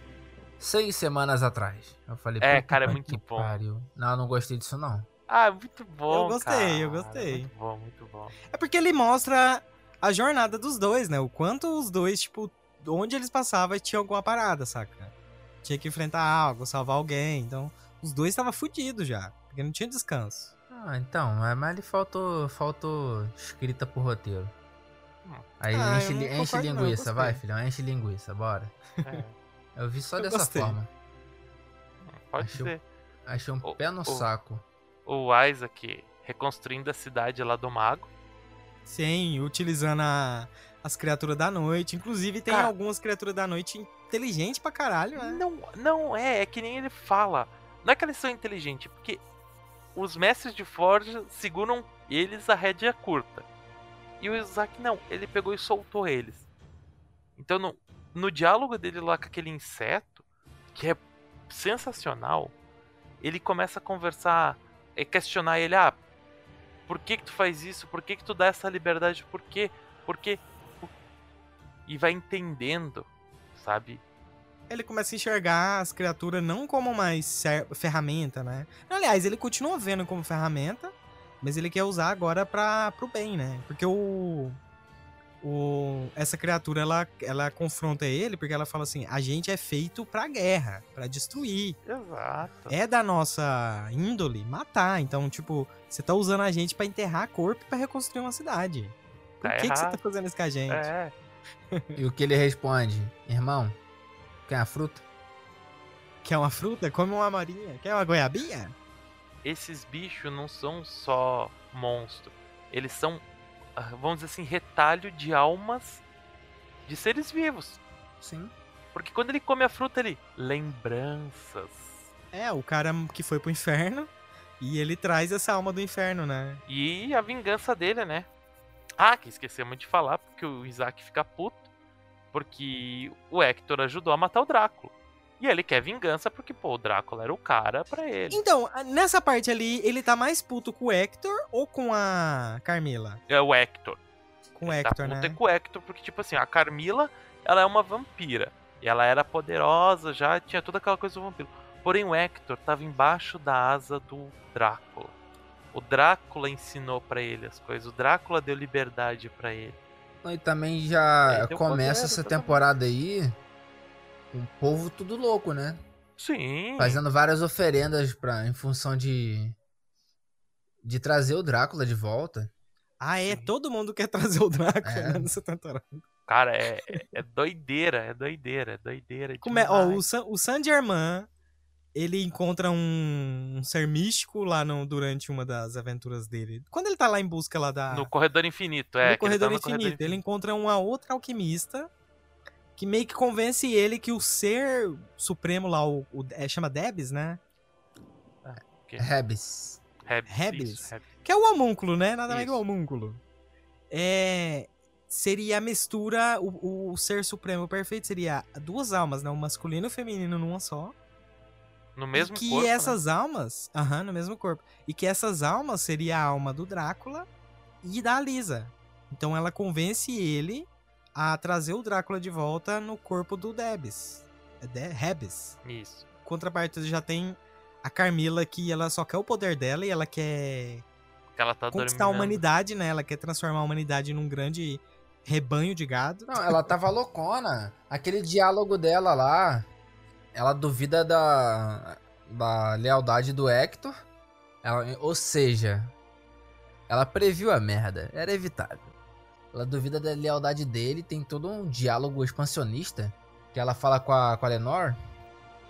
seis semanas atrás. Eu falei, É, cara, é que muito bom. pariu. Não, eu não gostei disso não. Ah, muito bom. Eu gostei, eu cara. gostei. Muito bom, muito bom. É porque ele mostra a jornada dos dois, né? O quanto os dois, tipo, onde eles passavam tinha alguma parada, saca? Tinha que enfrentar algo, salvar alguém. Então, os dois estavam fudidos já. Porque não tinha descanso. Ah, então, é, mas ali faltou, faltou escrita pro roteiro. Aí Ah, enche, enche não, linguiça, vai filhão, enche linguiça, bora. É, Eu vi só Eu dessa gostei. forma. pode Achei um- ser. Achei um O- pé no o- saco. O Isaac reconstruindo a cidade lá do mago. Sim, utilizando a- as criaturas da noite. Inclusive, tem Cara. algumas criaturas da noite inteligentes pra caralho, né? Não, não é, é que nem ele fala. Não é que eles são inteligentes, porque os mestres de Forja seguram eles a rédea curta. E o Isaac não, ele pegou e soltou eles. Então no, no diálogo dele lá com aquele inseto, que é sensacional, ele começa a conversar, é questionar ele, ah, por que que tu faz isso? Por que que tu dá essa liberdade? Por quê? Por quê? E vai entendendo, sabe? Ele começa a enxergar as criaturas não como mais ferramenta, né? Aliás, ele continua vendo como ferramenta, mas ele quer usar agora para pro bem, né? Porque o, o essa criatura ela, ela confronta ele porque ela fala assim: "A gente é feito pra guerra, pra destruir. Exato. É da nossa índole matar. Então, tipo, você tá usando a gente pra enterrar corpo e pra reconstruir uma cidade. Por Tá que, que você tá fazendo isso com a gente?" É, E o que ele responde? Irmão, quer a fruta? Quer uma fruta? Come uma marinha. Quer uma goiabinha? Esses bichos não são só monstros. Eles são, ah, vamos dizer assim, retalho de almas de seres vivos. Sim. Porque quando ele come a fruta, ele. Lembranças. É, o cara que foi pro inferno e ele traz essa alma do inferno, né? E a vingança dele, né? Ah, que esquecemos de falar, porque o Isaac fica puto. Porque o Hector ajudou a matar o Drácula. E ele quer vingança porque, pô, o Drácula era o cara pra ele. Então, nessa parte ali, ele tá mais puto com o Hector ou com a Carmila? É o Hector. Com o Ele Hector, tá puto né? é com o Hector, porque, tipo assim, a Carmila, ela é uma vampira. E ela era poderosa, já tinha toda aquela coisa do vampiro. Porém, o Hector tava embaixo da asa do Drácula. O Drácula ensinou pra ele as coisas. O Drácula deu liberdade pra ele. E também já É, começa poder, essa temporada aí o povo tudo louco, né? Sim. Fazendo várias oferendas pra, em função de. de trazer o Drácula de volta. Ah, é? Sim. Todo mundo quer trazer o Drácula É. né, nessa temporada. Cara, é, é- doideira, é doideira, é doideira. Como é? Ó, o. San, o San Germain, ele encontra um, um ser místico lá no, durante uma das aventuras dele. Quando ele tá lá em busca lá da... No Corredor Infinito, é. no tá Corredor no Infinito. Ele encontra uma outra alquimista que meio que convence ele que o ser supremo lá, o, o- é, chama Debs, né? Rebs, Rebs. isso, Rebs. Que é o homúnculo, né? Nada mais que o homúnculo. É. Seria a mistura, o, o ser supremo perfeito seria duas almas, né? O masculino e o feminino numa só. No mesmo e que corpo. né? essas almas. Aham, no mesmo corpo. E que essas almas seria a alma do Drácula e da Lisa. Então ela convence ele a trazer o Drácula de volta no corpo do Debs. É De Rebes. Isso. Contrapartida já tem a Carmila que ela só quer o poder dela e ela quer Que ela tá conquistar a humanidade, né? Ela quer transformar a humanidade num grande rebanho de gado. Não, ela tava loucona. Aquele diálogo dela lá, ela duvida da, da lealdade do Hector. Ela- ou seja, ela previu a merda. Era evitável. Ela duvida da lealdade dele. Tem todo um diálogo expansionista que ela fala com a, com a Lenor.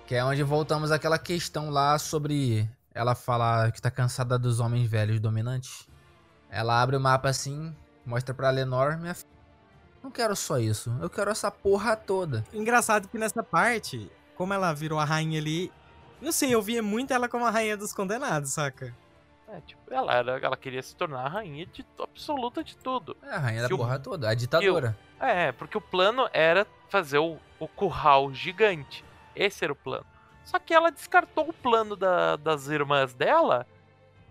Que é onde voltamos àquela questão lá sobre ela falar que tá cansada dos homens velhos dominantes. Ela abre o mapa assim, mostra pra Lenor, minha filha. Não quero só isso, eu quero essa porra toda. Engraçado que nessa parte, como ela virou a rainha ali. Não sei, eu via muito ela como a rainha dos condenados, saca? É, tipo, ela, era, ela queria se tornar a rainha de, absoluta de tudo. É a rainha da Se o- porra toda, a ditadora. É, porque o plano era fazer o, o curral gigante. Esse era o plano. Só que ela descartou o plano da- das irmãs dela.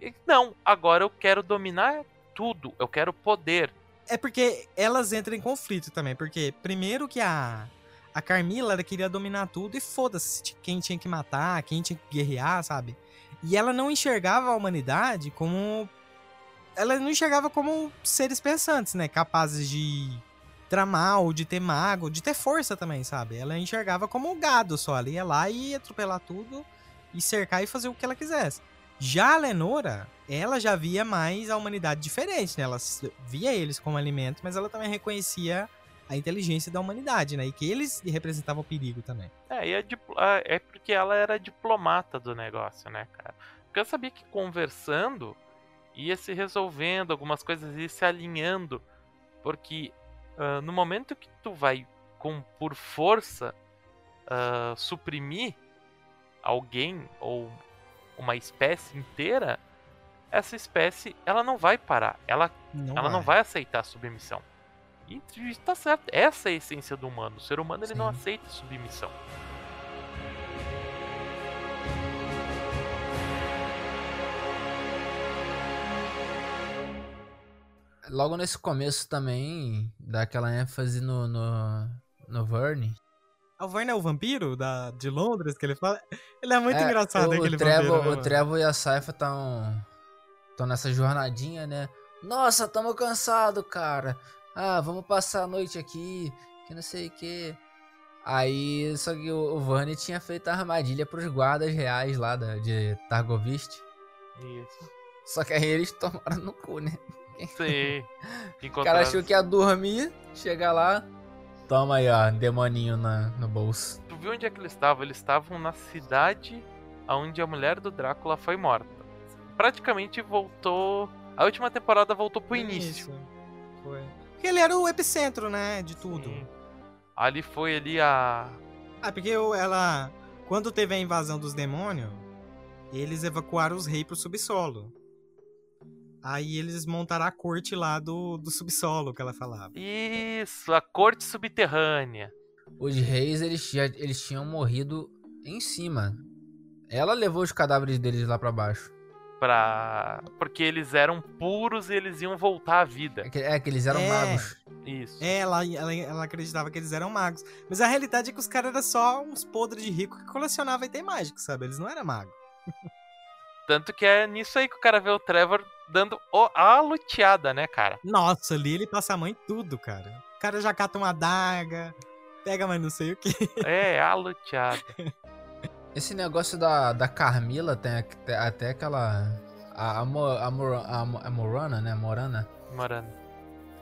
E não, agora eu quero dominar tudo. Eu quero poder. É porque elas entram em conflito também. Porque, primeiro que a, a Carmila ela queria dominar tudo e foda-se quem tinha que matar, quem tinha que guerrear, sabe? E ela não enxergava a humanidade como. Ela não enxergava como seres pensantes, né? Capazes de tramar, ou de ter mago, de ter força também, sabe? Ela enxergava como um gado só. Ela ia lá e ia atropelar tudo e cercar e fazer o que ela quisesse. Já a Lenora, ela já via mais a humanidade diferente, né? Ela via eles como alimento, mas ela também reconhecia a inteligência da humanidade, né? E que eles representavam perigo também. É, e é, ah, é porque ela era diplomata do negócio, né, cara? Porque eu sabia que conversando ia se resolvendo, algumas coisas ia se alinhando. Porque ah, no momento que tu vai com por força ah, suprimir alguém ou uma espécie inteira, essa espécie ela não vai parar. Ela Não ela não vai aceitar a submissão. E e tá certo, essa é a essência do humano. O ser humano ele não Sim. aceita submissão. Logo nesse começo também, dá aquela ênfase no, no, no Verne. O Verne é o vampiro da, de Londres, que ele fala. Ele é muito É, engraçado o, aquele o Trevor, vampiro. né, O? Trevor e a Saifa estão estão nessa jornadinha, né? Nossa, tamo cansado, cara. Ah, vamos passar a noite aqui, que não sei o que. Aí, só que o, o Verne tinha feito a armadilha pros guardas reais lá da, de Targovist. Isso. Só que aí eles tomaram no cu, né? Sim. O cara achou que ia dormir, chega lá, toma aí, ó, demoninho na, no bolso. Tu viu onde é que eles estavam? Eles estavam na cidade onde a mulher do Drácula foi morta. Praticamente voltou. A última temporada voltou pro início. Isso, Foi. Porque ele era o epicentro, né? De tudo. Sim. Ali foi ali a. Ah, porque ela. Quando teve a invasão dos demônios, eles evacuaram os reis pro subsolo. Aí eles montaram a corte lá do, do subsolo, que ela falava. Isso, a corte subterrânea. Os reis, eles, já, eles tinham morrido em cima. Ela levou os cadáveres deles lá pra baixo. Pra... Porque eles eram puros e eles iam voltar à vida. É que, é que eles eram É. magos. Isso. É, ela, ela, ela acreditava que eles eram magos. Mas a realidade é que os caras eram só uns podres de rico que colecionavam item mágico, sabe? Eles não eram magos. Tanto que é nisso aí que o cara vê o Trevor dando o- a luteada, né, cara? Nossa, ali ele passa a mão em tudo, cara. O cara já cata uma adaga, pega mais não sei o que. É, a luteada. Esse negócio da, da Carmila tem até, até aquela. A, a, a, Mor- a, a Morana, né? Morana. Morando.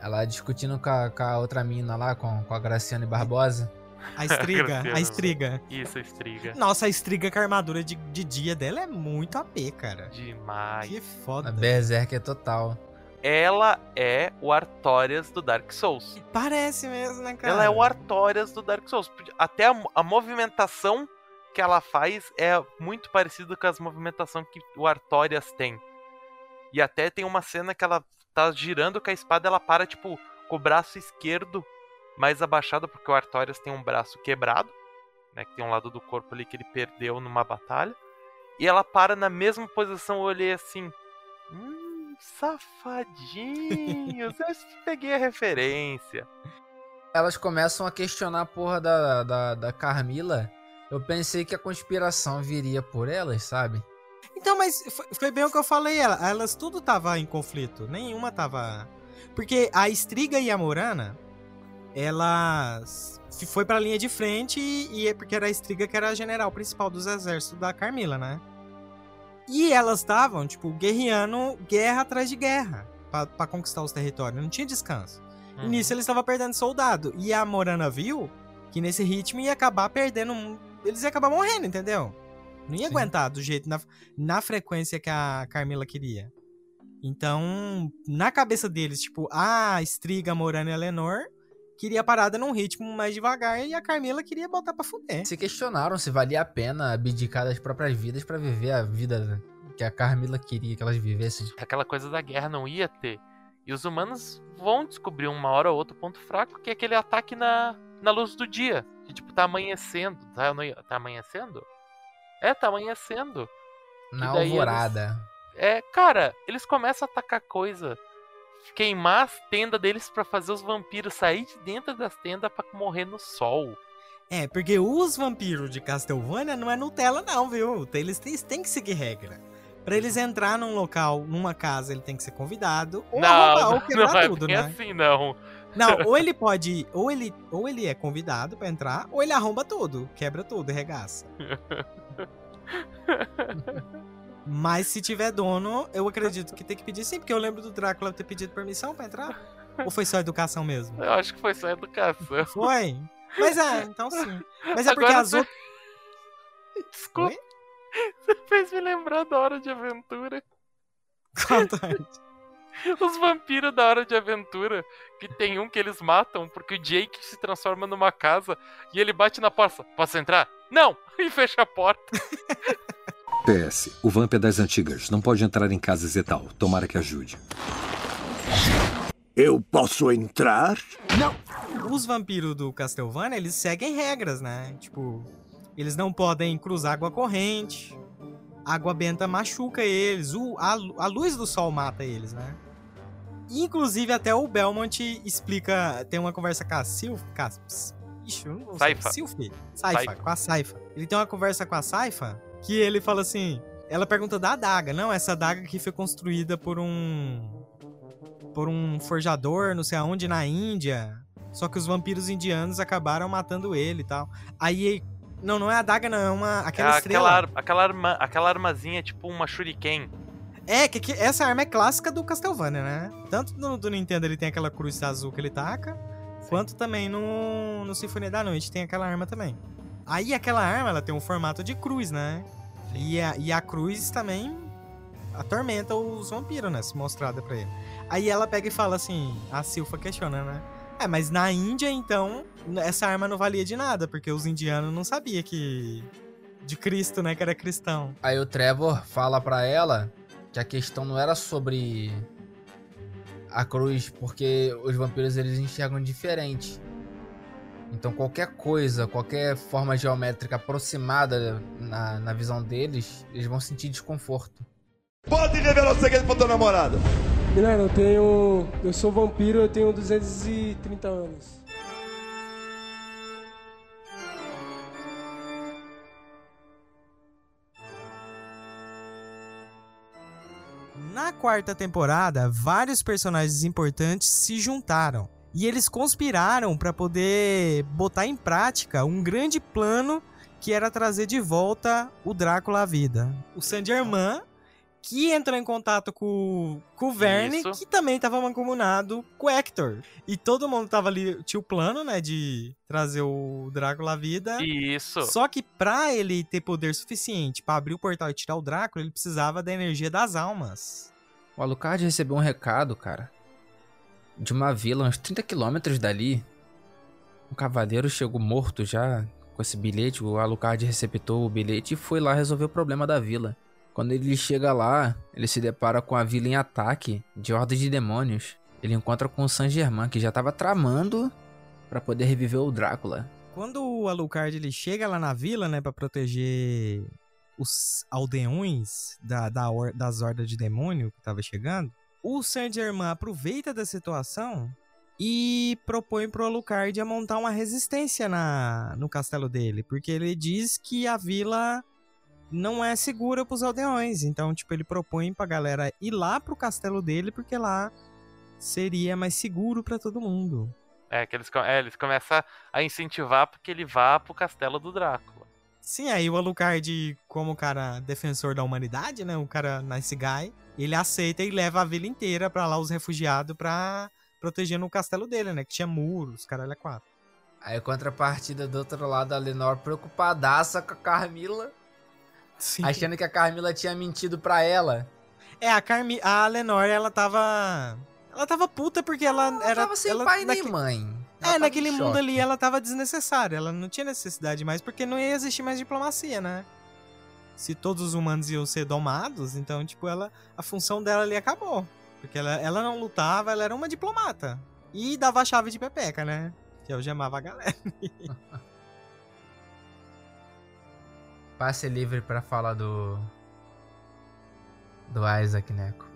Ela discutindo com a, com a outra mina lá, com, com a Graciane Barbosa. A estriga, a estriga. Isso, estriga. Nossa, a estriga com a armadura de, de dia dela é muito AP, cara. Demais. Que A foda. Berserk é total. Ela é o Artorias do Dark Souls. Parece mesmo, né, cara? Ela é o Artorias do Dark Souls. Até a, a movimentação que ela faz é muito parecida com as movimentações que o Artorias tem. E até tem uma cena que ela tá girando com a espada, ela para, tipo, com o braço esquerdo mais abaixado, porque o Artorias tem um braço quebrado, né? Que tem um lado do corpo ali que ele perdeu numa batalha. e ela para na mesma posição. Eu olhei assim. Hum, safadinhos. eu peguei a referência. Elas começam a questionar a porra da, da, da Carmila. Eu pensei que a conspiração viria por elas, sabe? Então, mas foi, bem o que eu falei. Elas, elas tudo tava em conflito. Nenhuma tava. Porque a Estriga e a Morana, elas foi pra linha de frente e é porque era a Estriga que era a general principal dos exércitos da Carmila, né? E elas estavam, tipo, guerreando guerra atrás de guerra para conquistar os territórios. Não tinha descanso. Uhum. E nisso eles estavam perdendo soldado. E a Morana viu que nesse ritmo ia acabar perdendo. Eles iam acabar morrendo, entendeu? Não ia Sim. aguentar do jeito, na, na frequência que a Carmila queria. Então, na cabeça deles, tipo, a Striga, Morana e a Lenor queria a parada num ritmo mais devagar e a Carmila queria botar pra fuder. Se questionaram se valia a pena abdicar das próprias vidas para viver a vida que a Carmila queria que elas vivessem. Aquela coisa da guerra não ia ter. E os humanos vão descobrir uma hora ou outro ponto fraco, que é aquele ataque na, na luz do dia. Que, tipo, tá amanhecendo. Tá, tá amanhecendo? É, tá amanhecendo. Na alvorada. Eles... É, cara, eles começam a atacar coisa queimar as tendas deles para fazer os vampiros sair de dentro das tendas para morrer no sol. É, porque os vampiros de Castlevania não é Nutella não, viu? Eles têm, têm que seguir regra. Pra eles entrar num local, numa casa, ele tem que ser convidado. Ou não, arrumar, ou quebrar não é tudo, né? assim, não. Não, ou ele pode. Ou ele, ou ele é convidado para entrar, ou ele arromba tudo, quebra tudo, regaça. Mas se tiver dono, eu acredito que tem que pedir sim, porque eu lembro do Drácula ter pedido permissão para entrar. Ou foi só educação mesmo? Eu acho que foi só educação. Foi? Mas é, então sim. Mas é porque Agora as você... outras. Desculpa. Oi? Você fez me lembrar da hora de aventura. Conta Os vampiros da hora de aventura, que tem um que eles matam porque o Jake se transforma numa casa e ele bate na porta. Posso entrar? Não! E fecha a porta. PS, o Vamp é das antigas, não pode entrar em casas e tal. Tomara que ajude. Eu posso entrar? Não! Os vampiros do Castlevania, eles seguem regras, né? Tipo, eles não podem cruzar água corrente. água benta machuca eles. O, a, a luz do sol mata eles, né? Inclusive, até o Belmont explica. Tem uma conversa com a Sylph. Ixi, eu não vou Saifa. Saifa, Saifa, com a Saifa. Ele tem uma conversa com a Saifa que ele fala assim. Ela pergunta da adaga. Não, essa adaga aqui foi construída por um. Por um forjador, não sei aonde, na Índia. Só que os vampiros indianos acabaram matando ele e tal. Aí. Não, não é a adaga, não, é uma. Aquela é, estrela. Aquela, aquela, arma, aquela armazinha, tipo uma shuriken. É, que, que, essa arma é clássica do Castlevania, né? Tanto no do Nintendo ele tem aquela cruz azul que ele taca, Sim. quanto também no, no Sinfonia da Noite tem aquela arma também. Aí aquela arma, ela tem um formato de cruz, né? E a, e a cruz também atormenta os vampiros, né? Se mostrada pra ele. Aí ela pega e fala assim, a Silfa questiona, né? É, mas na Índia, então, essa arma não valia de nada, porque os indianos não sabiam que... De Cristo, né? Que era cristão. Aí o Trevor fala pra ela que a questão não era sobre a cruz, porque os vampiros eles enxergam diferente. Então qualquer coisa, qualquer forma geométrica aproximada na, na visão deles, eles vão sentir desconforto. Pode revelar o segredo pra tua namorada. Milena, eu tenho. Eu sou vampiro, eu tenho 230 anos. Na quarta temporada, vários personagens importantes se juntaram e eles conspiraram para poder botar em prática um grande plano que era trazer de volta o Drácula à vida. O Saint Germain, que entrou em contato com, com o Verne, Isso. que também estava mancomunado com o Hector. E todo mundo tava ali, tinha o plano, né, de trazer o Drácula à vida. Isso. Só que pra ele ter poder suficiente para abrir o portal e tirar o Drácula, ele precisava da energia das almas. O Alucard recebeu um recado, cara de uma vila, uns 30 quilômetros dali. Um cavaleiro chegou morto já com esse bilhete. O Alucard receptou o bilhete e foi lá resolver o problema da vila. Quando ele chega lá, ele se depara com a vila em ataque de hordas de demônios. Ele encontra com o Saint Germain, que já estava tramando para poder reviver o Drácula. Quando o Alucard ele chega lá na vila, né, para proteger os aldeões da, da or- das hordas de demônio que tava chegando, o Saint-Germain aproveita da situação e propõe pro Alucard a montar uma resistência na, no castelo dele, porque ele diz que a vila não é segura pros aldeões. Então, tipo, ele propõe pra galera ir lá pro castelo dele, porque lá seria mais seguro pra todo mundo. É, que eles, é, eles começam a incentivar porque ele vá pro castelo do Drácula. Sim, aí o Alucard, como cara defensor da humanidade, né? O cara nice guy, ele aceita e leva a vila inteira pra lá, os refugiados, pra proteger no castelo dele, né? Que tinha muros, caralho, é quatro. Aí, contrapartida do outro lado, a Lenor preocupadaça com a Carmila, Sim. achando que a Carmila tinha mentido pra ela. É, a Carmi... a Lenore, ela tava... Ela tava puta porque ela, Ela era... tava sem ela, pai naque- nem mãe. Ela É, naquele mundo choque. ali ela tava desnecessária. Ela não tinha necessidade mais, porque não ia existir mais diplomacia, né? Se todos os humanos iam ser domados, então, tipo, ela. A função dela ali acabou. Porque ela, ela não lutava, ela era uma diplomata. E dava a chave de pepeca, né? Que eu chamava a galera. Passe livre pra falar do. Do Isaac Neco.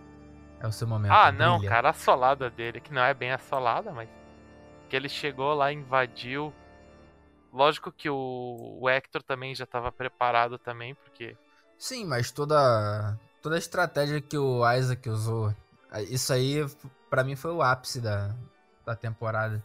É o seu momento. Ah, não, brilha. cara, a solada dele, que não é bem assolada, mas. Que ele chegou lá, invadiu. Lógico que o, o Hector também já tava preparado também, porque. Sim, mas toda. Toda a estratégia que o Isaac usou. Isso aí, pra mim, foi o ápice da, da temporada.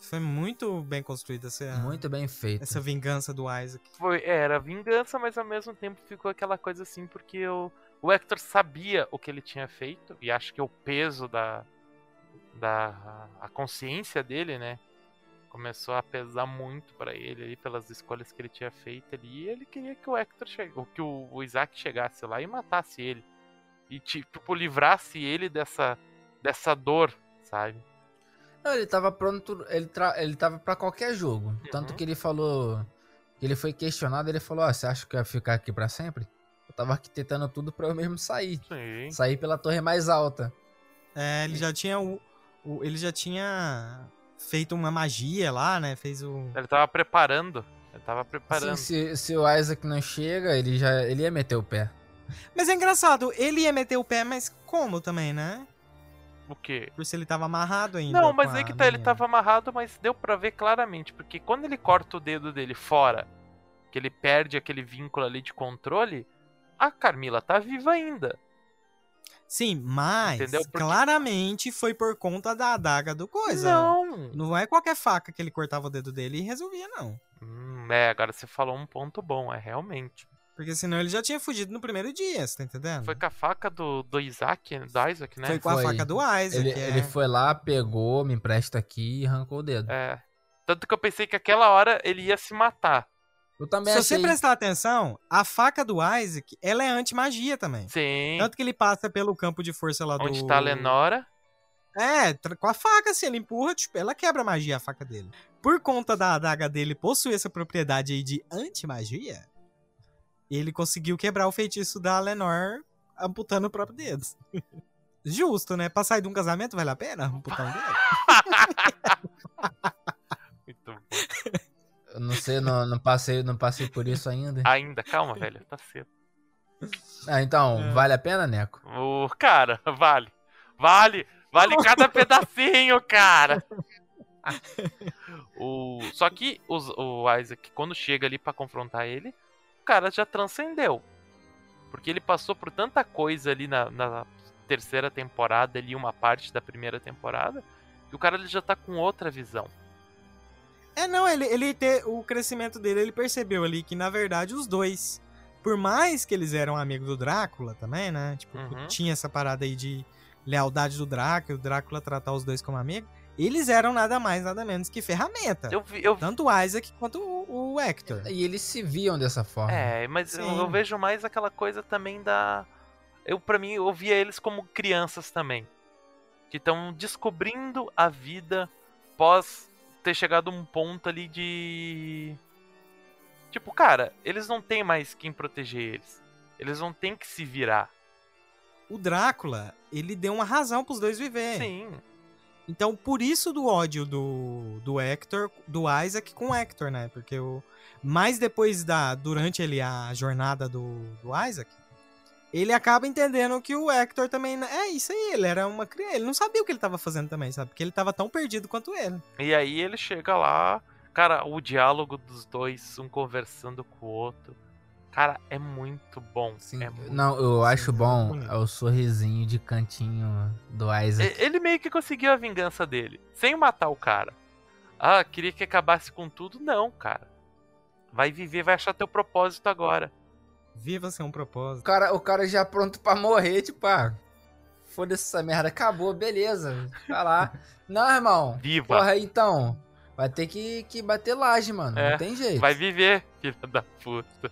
Foi muito bem construída essa, Muito bem feito. essa vingança do Isaac. Foi, é, era vingança, mas ao mesmo tempo ficou aquela coisa assim, porque o, o Hector sabia o que ele tinha feito, e acho que o peso da. da a consciência dele, né? Começou a pesar muito pra ele ali pelas escolhas que ele tinha feito ali. E ele queria que o Hector chegasse, que o, o Isaac chegasse lá e matasse ele. E tipo, livrasse ele dessa, dessa dor, sabe? Não, ele tava pronto, ele, tra... ele tava pra qualquer jogo. Tanto Uhum. que ele falou. que Ele foi questionado, ele falou: Ó, você acha que eu ia ficar aqui pra sempre? Eu tava arquitetando tudo pra eu mesmo sair. Sim. Sair pela torre mais alta. É, ele já tinha o, o- ele já tinha feito uma magia lá, né? Fez o Ele tava preparando. Ele tava preparando. Assim, se, se o Isaac não chega, ele já ele ia meter o pé. Mas é engraçado, ele ia meter o pé, mas como também, né? O quê? Por se ele tava amarrado ainda. Não, mas aí que tá, ele menina. tava amarrado, mas deu pra ver claramente, porque quando ele corta o dedo dele fora, que ele perde aquele vínculo ali de controle, a Carmila tá viva ainda. Sim, mas? Porque- claramente foi por conta da adaga do coisa. Não. Não é qualquer faca que ele cortava o dedo dele e resolvia, não. Hum, é, agora você falou um ponto bom, é realmente. Porque senão ele já tinha fugido no primeiro dia, você tá entendendo? Foi com a faca do, do Isaac, do Isaac, né? Foi com a Foi. faca do Isaac. Ele, é. ele foi lá, pegou, me empresta aqui e arrancou o dedo. É. Tanto que eu pensei que aquela hora ele ia se matar. Eu também Se achei. você prestar atenção, a faca do Isaac, ela é anti-magia também. Sim. Tanto que ele passa pelo campo de força lá do... Onde tá a Lenora. É, com a faca, assim, ele empurra, tipo, ela quebra a magia, a faca dele. Por conta da adaga dele possuir essa propriedade aí de anti-magia, ele conseguiu quebrar o feitiço da Lenor amputando o próprio dedo. Justo, né? Pra sair de um casamento, vale a pena amputar um dedo? Muito bom. Eu não sei, não, não, passei, não passei por isso ainda. Ainda, calma, velho, tá cedo. Ah, então, É. vale a pena, Neco? O cara, vale. Vale, vale cada pedacinho, cara. o, só que os- o Isaac, quando chega ali pra confrontar ele, o cara já transcendeu. Porque ele passou por tanta coisa ali na, na terceira temporada, ali uma parte da primeira temporada, que o cara ele já tá com outra visão. É, não, ele, ele ter o crescimento dele, ele percebeu ali que, na verdade, os dois, por mais que eles eram amigos do Drácula também, né? Tipo, Uhum. tinha essa parada aí de lealdade do Drácula, o Drácula tratar os dois como amigos, eles eram nada mais, nada menos que ferramenta. Eu vi, eu Tanto o Isaac quanto o, o Hector. E eles se viam dessa forma. É, mas eu, eu vejo mais aquela coisa também da. Eu, para mim, eu via eles como crianças também. Que estão descobrindo a vida pós ter chegado a um ponto ali de. Tipo, cara, eles não têm mais quem proteger eles. Eles não têm que se virar. O Drácula, ele deu uma razão pros dois viverem. Sim. Então, por isso do ódio do, do Hector, do Isaac com o Hector, né? Porque o. Mais depois da. Durante ele a jornada do, do Isaac, ele acaba entendendo que o Hector também. É isso aí, ele era uma criança. Ele não sabia o que ele tava fazendo também, sabe? Porque ele tava tão perdido quanto ele. E aí ele chega lá, cara, o diálogo dos dois, um conversando com o outro. Cara, é muito bom. Sim. É muito... Não, eu Sim, acho bom é o sorrisinho de cantinho do Isaac. Ele meio que conseguiu a vingança dele, sem matar o cara. Ah, queria que acabasse com tudo? Não, cara. Vai viver, vai achar teu propósito agora. Viva sem um O propósito. cara, o cara já pronto pra morrer, tipo, ah, foda-se essa merda, acabou, beleza, vai lá. Não, irmão, Viva! porra, então, vai ter que, que bater laje, mano, É, não tem jeito. Vai viver, filha da puta.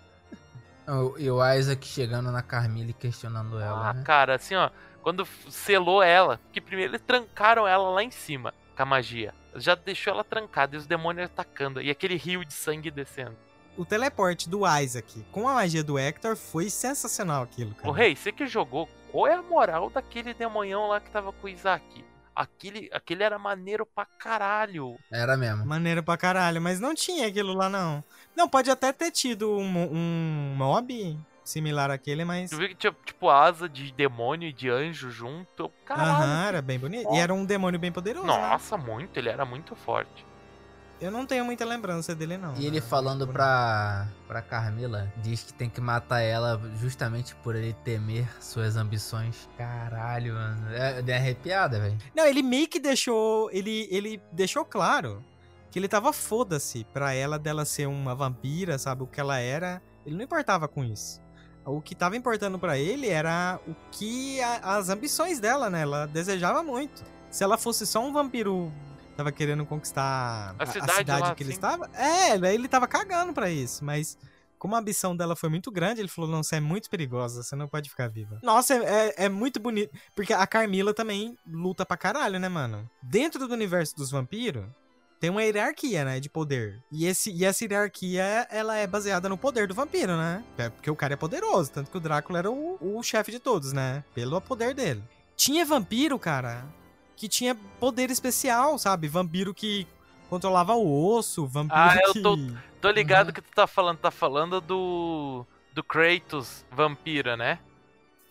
O- E o Isaac chegando na Carmila e questionando ela, Ah, né? cara, assim, ó. Quando selou ela, que primeiro eles trancaram ela lá em cima com a magia. Já deixou ela trancada e os demônios atacando. E aquele rio de sangue descendo. O teleporte do Isaac com a magia do Hector foi sensacional aquilo, cara. Ô rei, você que jogou, qual é a moral daquele demonhão lá que tava com o Isaac? Aquele, aquele era maneiro pra caralho. Era mesmo. Maneiro pra caralho, mas não tinha aquilo lá, não. Não, pode até ter tido um, um mob similar àquele, mas. Tu viu que tinha, tipo, asa de demônio e de anjo junto? Caralho. Aham, era bem bonito. E era um demônio bem poderoso. né? Nossa, muito, ele era muito forte. Eu não tenho muita lembrança dele, não. E ele né? falando pra, pra Carmila, diz que tem que matar ela justamente por ele temer suas ambições. Caralho, mano. É, dei arrepiada, velho. Não, ele meio que deixou. Ele, ele deixou claro que ele tava foda-se pra ela dela ser uma vampira, sabe? O que ela era. Ele não importava com isso. O que tava importando pra ele era o que. a- as ambições dela, né? Ela desejava muito. Se ela fosse só um vampiro. Tava querendo conquistar A cidade lá, que ele estava. É, daí ele tava cagando pra isso. Mas como a ambição dela foi muito grande, ele falou: não, você é muito perigosa, você não pode ficar viva. Nossa, é, é- é muito bonito. Porque a Carmila também luta pra caralho, né, mano? Dentro do universo dos vampiros, tem uma hierarquia, né, de poder. E, esse, e essa hierarquia, ela é baseada no poder do vampiro, né? É porque o cara é poderoso, tanto que o Drácula era o, o chefe de todos, né? Pelo poder dele. Tinha vampiro, cara, que tinha poder especial, sabe? Vampiro que controlava o osso, vampiro Ah, eu tô- Tô ligado Uhum. que tu tá falando, tá falando do. do Kratos vampira, né?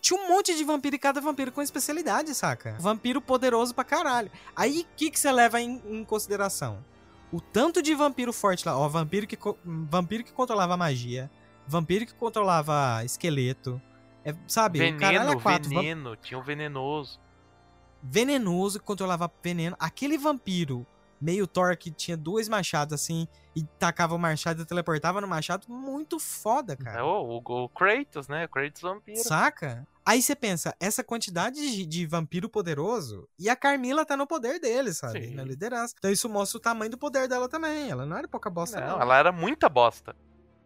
Tinha um monte de vampiro e cada vampiro com especialidade, saca? Vampiro poderoso pra caralho. Aí, o que, que você leva em, em consideração? O tanto de vampiro forte lá. Ó, vampiro que, vampiro que controlava magia. Vampiro que controlava esqueleto. É, sabe? o caralho Veneno, é quatro. Veneno, tinha o venenoso. Venenoso que controlava veneno. Aquele vampiro meio Thor que tinha dois machados assim e tacava o machado e teleportava no machado. Muito foda, cara. o, o, o Kratos, né? O Kratos vampiro. Saca? Aí você pensa, essa quantidade de, de vampiro poderoso e a Carmila tá no poder dele, sabe? Sim. Na liderança. Então isso mostra o tamanho do poder dela também. Ela não era pouca bosta, não. Não, ela era muita bosta.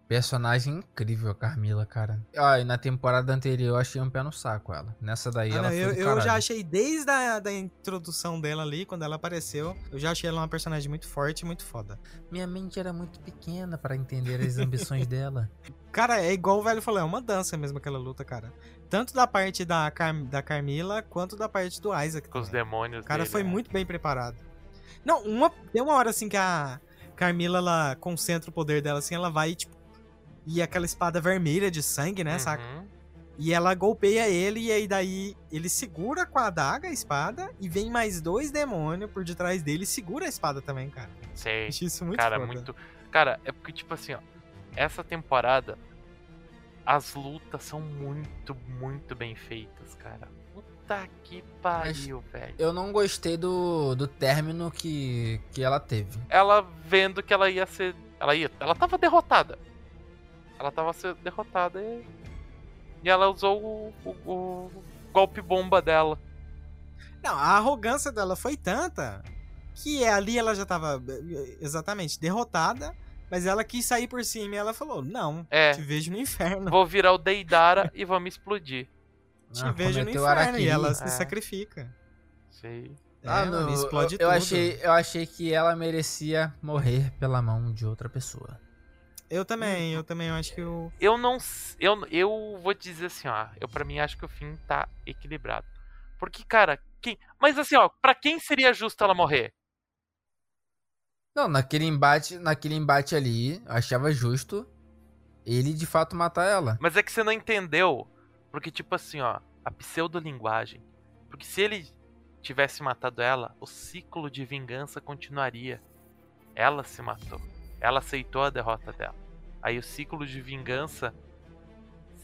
Personagem incrível, a Carmila, cara. Ó, e na temporada anterior eu achei um pé no saco ela. Nessa daí Ah, ela não, foi eu, do eu já achei desde a da introdução dela ali, quando ela apareceu, eu já achei ela uma personagem muito forte e muito foda. Minha mente era muito pequena pra entender as ambições dela. Cara, é igual o velho falou, é uma dança mesmo aquela luta, cara. Tanto da parte da, Car- da Carmila, quanto da parte do Isaac. Com os demônios O cara dele, foi né? muito bem preparado. Não, uma, tem uma hora assim que a Carmila, ela concentra o poder dela assim, ela vai, tipo, e aquela espada vermelha de sangue, né, saca? Uhum. E ela golpeia ele, e aí daí ele segura com a adaga a espada, e vem mais dois demônios por detrás dele e segura a espada também, cara. Sei. Achei isso muito cara, foda. muito. Cara, é porque, tipo assim, ó. Essa temporada, as lutas são muito, muito bem feitas, cara. Puta que pariu, velho. Eu não gostei do, do término que, que ela teve. Ela vendo que ela ia ser. Ela ia. Ela tava derrotada. Ela tava sendo derrotada e. E ela usou o, o- o golpe bomba dela. Não, a arrogância dela foi tanta que ali ela já tava eh, exatamente derrotada, mas ela quis sair por cima e ela falou: Não, É. te vejo no inferno. Vou virar o Deidara e vou me explodir. Te Ah, vejo no inferno. E harakiri. ela se É. sacrifica. Sei. É, Ah, mano, não, explode eu, tudo. eu achei, eu achei que ela merecia morrer pela mão de outra pessoa. Eu também, eu também acho que o. Eu não. Eu, eu vou te dizer assim, ó. Eu pra mim acho que o fim tá equilibrado. Porque, cara, quem. Mas assim, ó, pra quem seria justo ela morrer? Não, naquele embate, naquele embate ali, eu achava justo ele de fato matar ela. Mas é que você não entendeu. Porque, tipo assim, ó, a pseudolinguagem. Porque se ele tivesse matado ela, o ciclo de vingança continuaria. Ela se matou. Ela aceitou a derrota dela. Aí o ciclo de vingança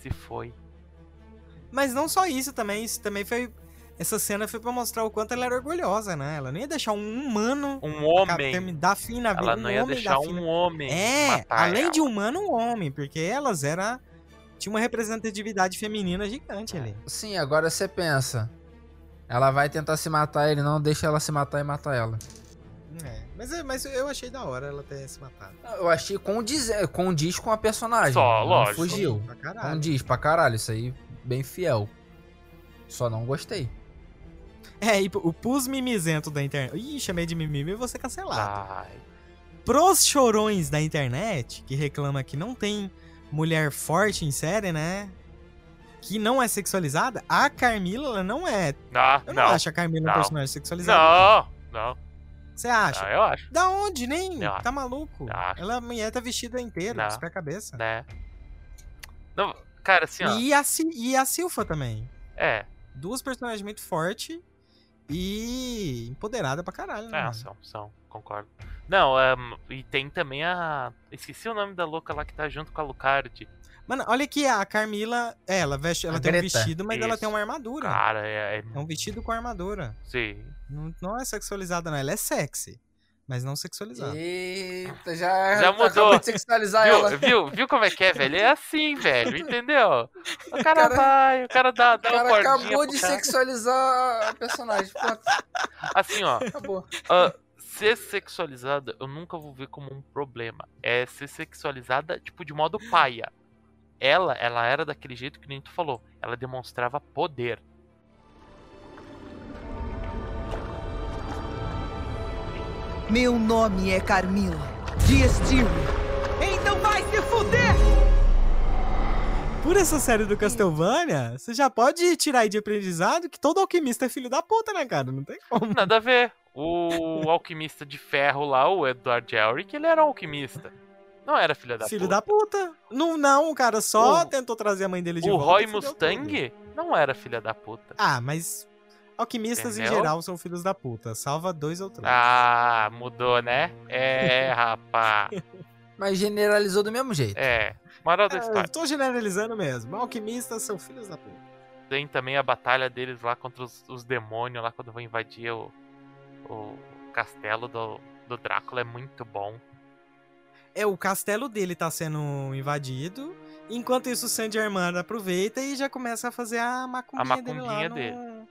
se foi. Mas não só isso também, isso também foi. Essa cena foi pra mostrar o quanto ela era orgulhosa, né? Ela não ia deixar um humano Um homem. ter- dar fim na vida. Ela um não ia homem deixar um homem. É, matar além ela. de humano, um homem, porque elas eram. Tinha uma representatividade feminina gigante ali. Sim, agora você pensa. Ela vai tentar se matar, ele não deixa ela se matar e matar ela. É, mas, eu- mas eu achei da hora ela ter se matado. Eu achei condiz, condiz com a personagem. Só, lógico. Fugiu. Pra caralho. Condiz pra caralho, isso aí bem fiel. Só não gostei. É, e o pus mimizento da internet. Ih, chamei de mimimi e vou ser cancelado. Ai, Pros chorões da internet, que reclama que não tem mulher forte em série, né? Que não é sexualizada, a Carmila ela não é. não, Eu não, não. acho a Carmila um não. personagem sexualizado. Não, não, Você acha? não, eu acho, Da onde? Nem. Eu. Tá maluco? Ela, a mulher tá vestida inteira, dos pé cabeça. né? Não, cara, assim, ó. E a, e a Silfa também. É, Duas personagens muito fortes e empoderada pra caralho, né? é, são, são, concordo. Não, ehm, e tem também a. Esqueci o nome da louca lá que tá junto com a Lucardi. Mano, olha que a Carmila, é, ela veste, ela A tem um Greta. vestido, mas ela Isso. tem uma armadura. Cara, é. é É um vestido com armadura. sim. Não, não é sexualizada, não. Ela é sexy, mas não sexualizada. Eita, já, Já mudou. sexualizar ela. Viu, viu, viu como é que é, velho? É assim, velho, entendeu? O cara, cara- vai, o cara dá, O dá uma cara acabou de cara. sexualizar a personagem. Pronto, Assim, ó, acabou. ah, ser sexualizada eu nunca vou ver como um problema. É ser sexualizada, tipo, de modo paia. Ela, ela era daquele jeito que nem tu falou. Ela demonstrava poder. Meu nome é Carmila de Estirne. Então vai se fuder! Por essa série do Castlevania, você já pode tirar aí de aprendizado que todo alquimista é filho da puta, né, cara? Não tem como. Nada a ver. O alquimista de ferro lá, o Edward Elric, ele era um alquimista. Não era filha da filho puta. da puta. Não, não, o cara só O- tentou trazer a mãe dele de O volta. Roy fudeu tudo. Mustang não era filha da puta. Ah, mas alquimistas em Entendeu? geral são filhos da puta. Salva dois ou três. Ah, mudou, né? É, rapá. Mas generalizou do mesmo jeito. É. Moral da É, eu história. tô generalizando mesmo. Alquimistas são filhos da puta. Tem também a batalha deles lá contra os, os demônios, lá quando vão invadir o, o castelo do, do Drácula. É muito bom. É, o castelo dele tá sendo invadido. Enquanto isso, o San Germain aproveita e já começa a fazer a macumbinha, dele lá macumbinha no, dele.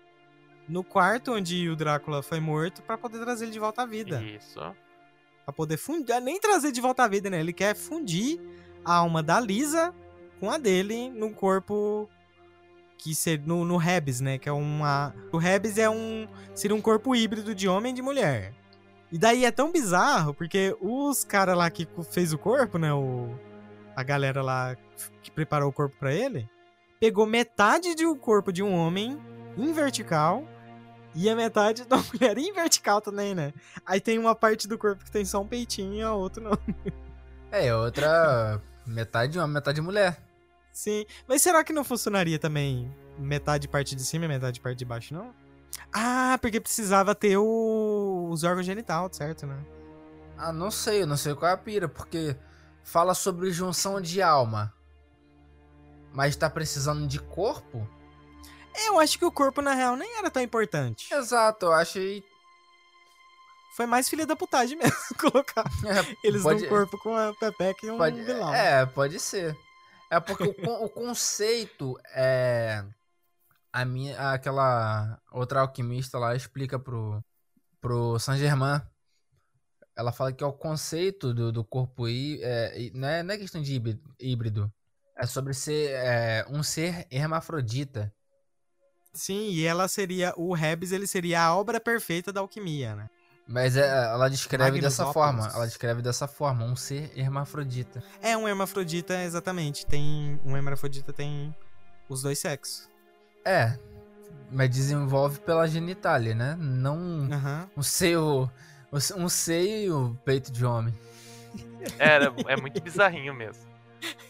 no quarto onde o Drácula foi morto pra poder trazer ele de volta à vida. Isso. Pra poder fundir, nem trazer de volta à vida, né? Ele quer fundir a alma da Lisa com a dele no corpo que seria no, no Rebs, né? Que é uma o Rebs é um seria um corpo híbrido de homem e de mulher. E daí é tão bizarro porque os caras lá que fez o corpo, né, o a galera lá que preparou o corpo pra ele, pegou metade de um corpo de um homem em vertical e a metade da mulher em vertical também, né? Aí tem uma parte do corpo que tem só um peitinho e a outra não. É, outra metade homem, metade mulher. Sim. Mas será que não funcionaria também metade parte de cima e metade parte de baixo, não? Ah, porque precisava ter o... os órgãos genital, certo, né? Ah, não sei, eu não sei qual é a pira, porque fala sobre junção de alma. Mas tá precisando de corpo? Eu acho que o corpo, na real, nem era tão importante. Exato, eu achei. Foi mais filha da putagem mesmo colocar eles Pode- num corpo com a Pepeca e um Pode, vilão. é, pode ser. É porque o, o conceito é. A minha, aquela outra alquimista lá explica pro, pro Saint Germain. Ela fala que é o conceito do, do corpo hí- é, não, é, não é questão de híbrido, híbrido. É sobre ser é, um ser hermafrodita. Sim, e ela seria... O Rebs, ele seria a obra perfeita da alquimia, né? Mas é, ela descreve dessa forma. Ela descreve dessa forma, um ser hermafrodita. É um hermafrodita, exatamente. Tem... Um hermafrodita tem os dois sexos. É, Mas desenvolve pela genitália, né? Não Aham. um seio. Um seio e o peito de homem. Era, é muito bizarrinho mesmo.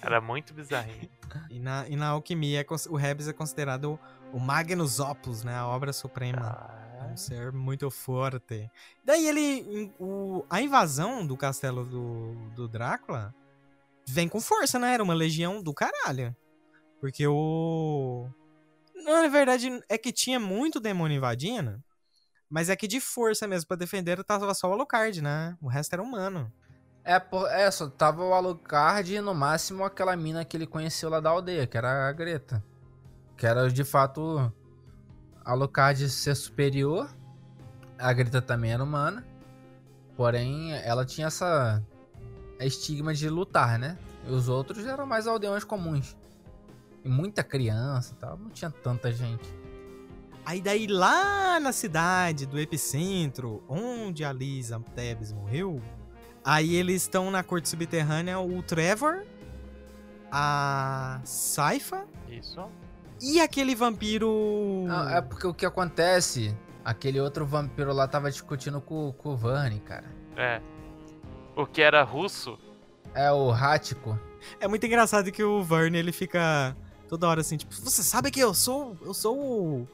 Era muito bizarrinho. E na, e na alquimia, é o Rebs é considerado o Magnus Opus, né? A obra suprema. É Ah, um ser muito forte. Daí ele. o- a invasão do castelo do, do Drácula vem com força, né? Era uma legião do caralho. Porque o. Na verdade, é que tinha muito demônio invadindo. Mas é que de força mesmo pra defender tava só o Alucard, né? O resto era humano. É, é, só tava o Alucard e no máximo aquela mina que ele conheceu lá da aldeia, que era a Greta. Que era de fato Alucard ser superior. A Greta também era humana. Porém, ela tinha essa estigma de lutar, né? E os outros eram mais aldeões comuns. E muita criança e tal, não tinha tanta gente. Aí daí lá na cidade do epicentro, onde a Lisa Tebes morreu, aí eles estão na corte subterrânea o Trevor, a Saifa isso. e aquele vampiro... Não, é porque o que acontece, aquele outro vampiro lá tava discutindo com, com o Vani, cara. É. O que era russo. É o Rático. É muito engraçado que o Vern, ele fica toda hora assim, tipo, você sabe que eu sou, eu sou o,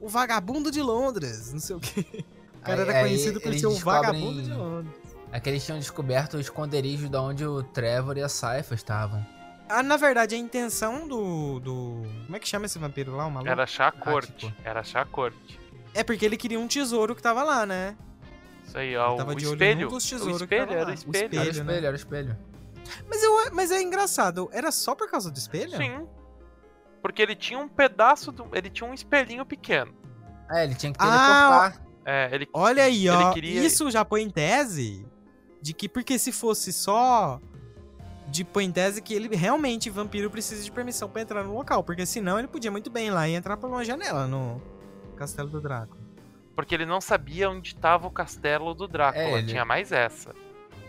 o vagabundo de Londres, não sei o quê. O cara Aí- era conhecido por ser o vagabundo de Londres. É que eles tinham descoberto o esconderijo de onde o Trevor e a Saifa estavam. Ah, na verdade, a intenção do, do... Como é que chama esse vampiro lá, o maluco? Era achar a corte. Rático. Era achar a corte. É porque ele queria um tesouro que tava lá, né? Isso aí, ó. tava O de olho espelho. dos O tesouros que espelho, era o O espelho. Era o Espelho, espelho, né? era o espelho. Mas, eu, mas é engraçado, era só por causa do espelho? Sim. Porque ele tinha um pedaço do. Ele tinha um espelhinho pequeno. É, ele tinha que Ah, teleportar. É, ele. Olha aí, Ele ó. queria- Isso já põe em tese de que, porque se fosse só. De põe em tese que ele realmente, vampiro, precisa de permissão pra entrar no local. Porque senão ele podia muito bem ir lá e entrar por uma janela no Castelo do Draco. Porque ele não sabia onde estava o castelo do Drácula. É, ele- Tinha mais essa.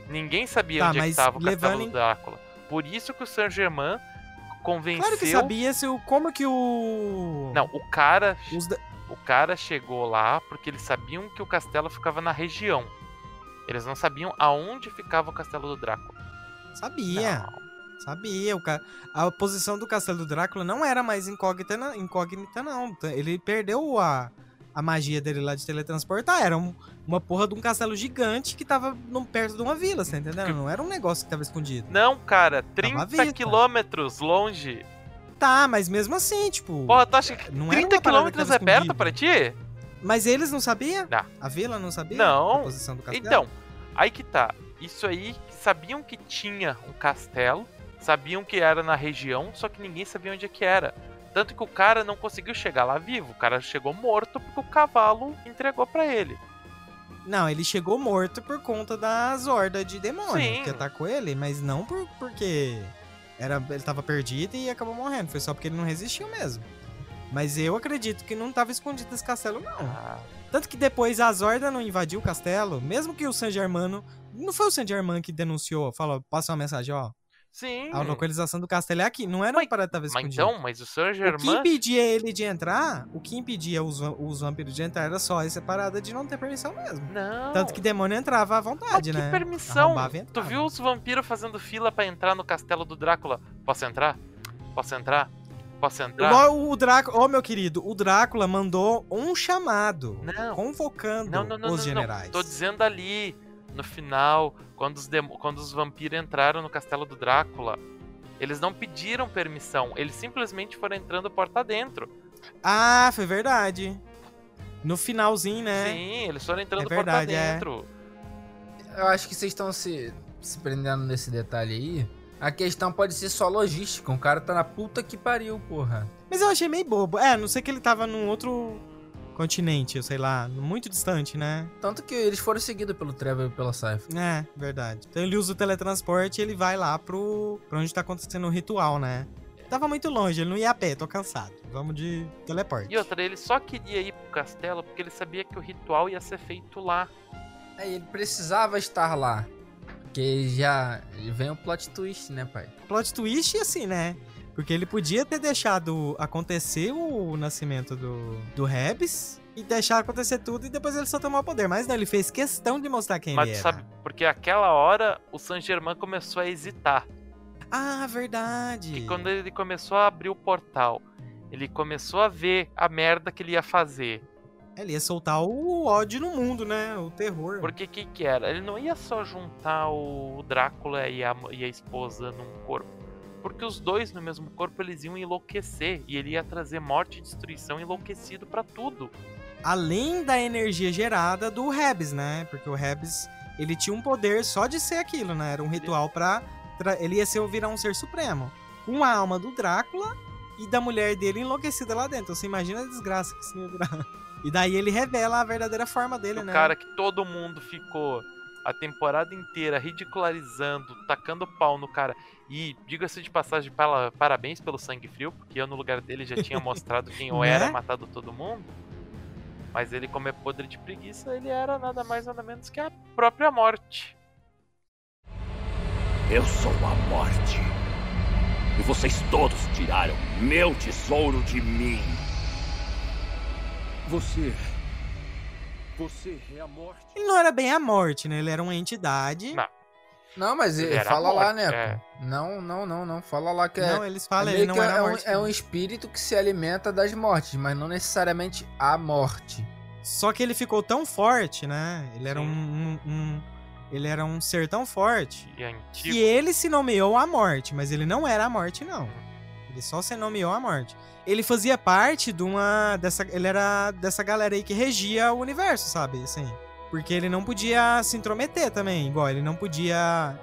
Ninguém sabia Tá, onde é estava o castelo em- do Drácula. Por isso que o Saint Germain convenceu. Claro que sabia se o. Como que o. Não, o cara, da- o cara chegou lá porque eles sabiam que o castelo ficava na região. Eles não sabiam aonde ficava o castelo do Drácula. Sabia. Não. Sabia. O ca... A posição do Castelo do Drácula não era mais incógnita, não. Incógnita, não. Ele perdeu a, a magia dele lá de teletransportar. Era um- uma porra de um castelo gigante que tava no- perto de uma vila, você entendendo? Não era um negócio que tava escondido. Não, cara, à 30 vista. quilômetros longe. Tá, mas mesmo assim, tipo. Porra, tu acha que não era 30 uma parada que quilômetros é perto pra ti? Mas eles não sabiam? Não. A vila não sabia? Não. A posição do castelo? Então, aí que tá. Isso aí, sabiam que tinha um castelo, sabiam que era na região, só que ninguém sabia onde é que era. Tanto que o cara não conseguiu chegar lá vivo. O cara chegou morto porque o cavalo entregou pra ele. Não, ele chegou morto por conta das hordas de demônio Sim. que atacou ele, mas não por, porque era, ele tava perdido e acabou morrendo. Foi só porque ele não resistiu mesmo. Mas eu acredito que não tava escondido esse castelo, não. Ah, Tanto que depois a Zorda não invadiu o castelo, mesmo que o San Germano. Não foi o San Germano que denunciou, falou, passa uma mensagem, ó. Sim. A localização do castelo é aqui. Não era Mas- uma parada que tava Mas então, mas o Saint O que Germain. impedia ele de entrar, o que impedia os, os vampiros de entrar era só essa parada de não ter permissão mesmo. Não. Tanto que demônio entrava à Mas vontade, que né? permissão? Arrombava e Tu viu os vampiros fazendo fila pra entrar no castelo do Drácula? Posso entrar? Posso entrar? Posso entrar? Igual o Drácula, ô meu querido, o Drácula mandou um chamado Não. convocando Não, não, não, os não, generais. não. Tô dizendo ali, no final, quando os, quando os vampiros entraram no castelo do Drácula. Eles não pediram permissão, eles simplesmente foram entrando porta dentro. Ah, foi verdade. No finalzinho, né? Sim, eles foram entrando É verdade, porta é. dentro. Eu acho que vocês estão se, se prendendo nesse detalhe aí. A questão pode ser só logística. Um cara tá na puta que pariu, porra. Mas eu achei meio bobo. É, não sei que ele tava num outro continente, eu sei lá, muito distante, né? Tanto que eles foram seguidos pelo Trevor e pela Saifa. É, verdade. Então ele usa o teletransporte e ele vai lá pro. pra onde tá acontecendo o ritual, né? Tava muito longe, ele não ia a pé, tô cansado. Vamos de teleporte. E outra, ele só queria ir pro castelo porque ele sabia que o ritual ia ser feito lá. Aí ele precisava estar lá. Porque já vem o plot twist, né, pai? Plot twist, assim, né? Porque ele podia ter deixado acontecer o nascimento do, do Rebs e deixar acontecer tudo e depois ele só tomar o poder. Mas não, ele fez questão de mostrar quem Mas ele era. sabe, porque aquela hora o Saint Germain começou a hesitar. Ah, verdade. E quando ele começou a abrir o portal, ele começou a ver a merda que ele ia fazer. Ele ia soltar o ódio no mundo, né? O terror. Porque o que que era? Ele não ia só juntar o Drácula e a, e a esposa num corpo. Porque os dois no mesmo corpo eles iam enlouquecer. E ele ia trazer morte e destruição enlouquecido pra tudo. Além da energia gerada do Rebs, né? Porque o Rebs, ele tinha um poder só de ser aquilo, né? Era um ritual pra... tra- Ele ia ser, virar um ser supremo. Com a alma do Drácula e da mulher dele enlouquecida lá dentro. Você imagina a desgraça que isso ia virar. E daí ele revela a verdadeira forma dele, o né? cara que todo mundo ficou a temporada inteira ridicularizando, tacando pau no cara. E diga-se de passagem, pala- parabéns pelo sangue frio, porque eu no lugar dele já tinha mostrado quem eu Né? era, matado todo mundo. Mas ele, como é podre de preguiça, ele era nada mais nada menos que a própria morte. Eu sou a morte. E vocês todos tiraram meu tesouro de mim. Você. Você é a morte. Ele não era bem a morte, né? Ele era uma entidade. Não. Não, mas Ele ele, era fala lá, morte, né? é. Não, não, não, não. Fala lá que é. Não, eles falam, ele não era é, morte. um, é um espírito que se alimenta das mortes, mas não necessariamente a morte. Só que ele ficou tão forte, né? Ele era um, um- um- ele era um ser tão forte E antigo. que ele se nomeou a morte, mas ele não era a morte não. Ele só se nomeou a morte. Ele fazia parte de uma dessa ele era dessa galera aí que regia o universo, sabe? Assim, porque ele não podia se intrometer também, igual ele não podia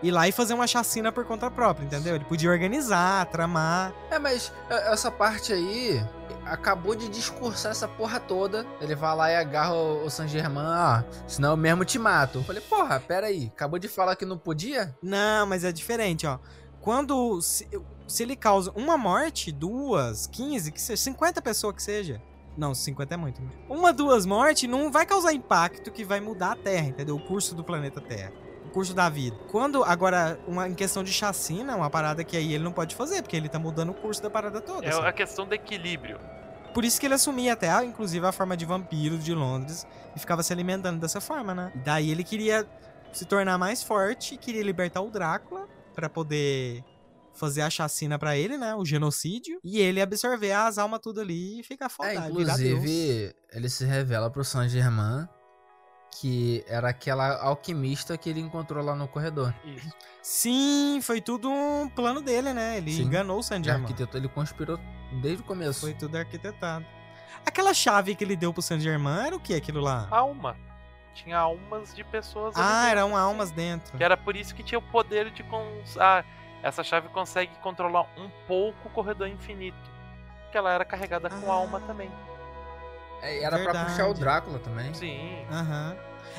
ir lá e fazer uma chacina por conta própria, entendeu? Ele podia organizar, tramar. É, mas é, essa parte aí acabou de discursar essa porra toda. Ele vai lá e agarra o, o San Germain, ah, senão eu mesmo te mato. Eu falei, porra, pera aí, acabou de falar que não podia? Não, mas é diferente, ó. Quando. Se, se ele causa uma morte, duas, 15, que seja, 50 pessoas que seja. Não, 50 é muito. né? Uma, duas mortes não vai causar impacto que vai mudar a Terra, entendeu? O curso do planeta Terra. O curso da vida. Quando, agora, uma, em questão de chacina, uma parada que aí ele não pode fazer, porque ele tá mudando o curso da parada toda. É sabe? a questão do equilíbrio. Por isso que ele assumia até, ah, inclusive, a forma de vampiro de Londres e ficava se alimentando dessa forma, né? E daí ele queria se tornar mais forte, queria libertar o Drácula pra poder fazer a chacina pra ele, né? O genocídio. E ele absorver as almas tudo ali e ficar foda. É, virar Deus. inclusive, ele se revela pro San Germain que era aquela alquimista que ele encontrou lá no corredor. Isso. Sim, foi tudo um plano dele, né? Ele Sim. enganou o San Germain. ele conspirou desde o começo. Foi tudo arquitetado. Aquela chave que ele deu pro San Germain era o que aquilo lá? Alma. Tinha almas de pessoas ali Ah, dentro. eram almas dentro. Que era por isso que tinha o poder de. Cons... Ah, essa chave consegue controlar um pouco o corredor infinito. Que ela era carregada com Ah. alma também. É, era pra Verdade. puxar o Drácula também. Sim. Aham.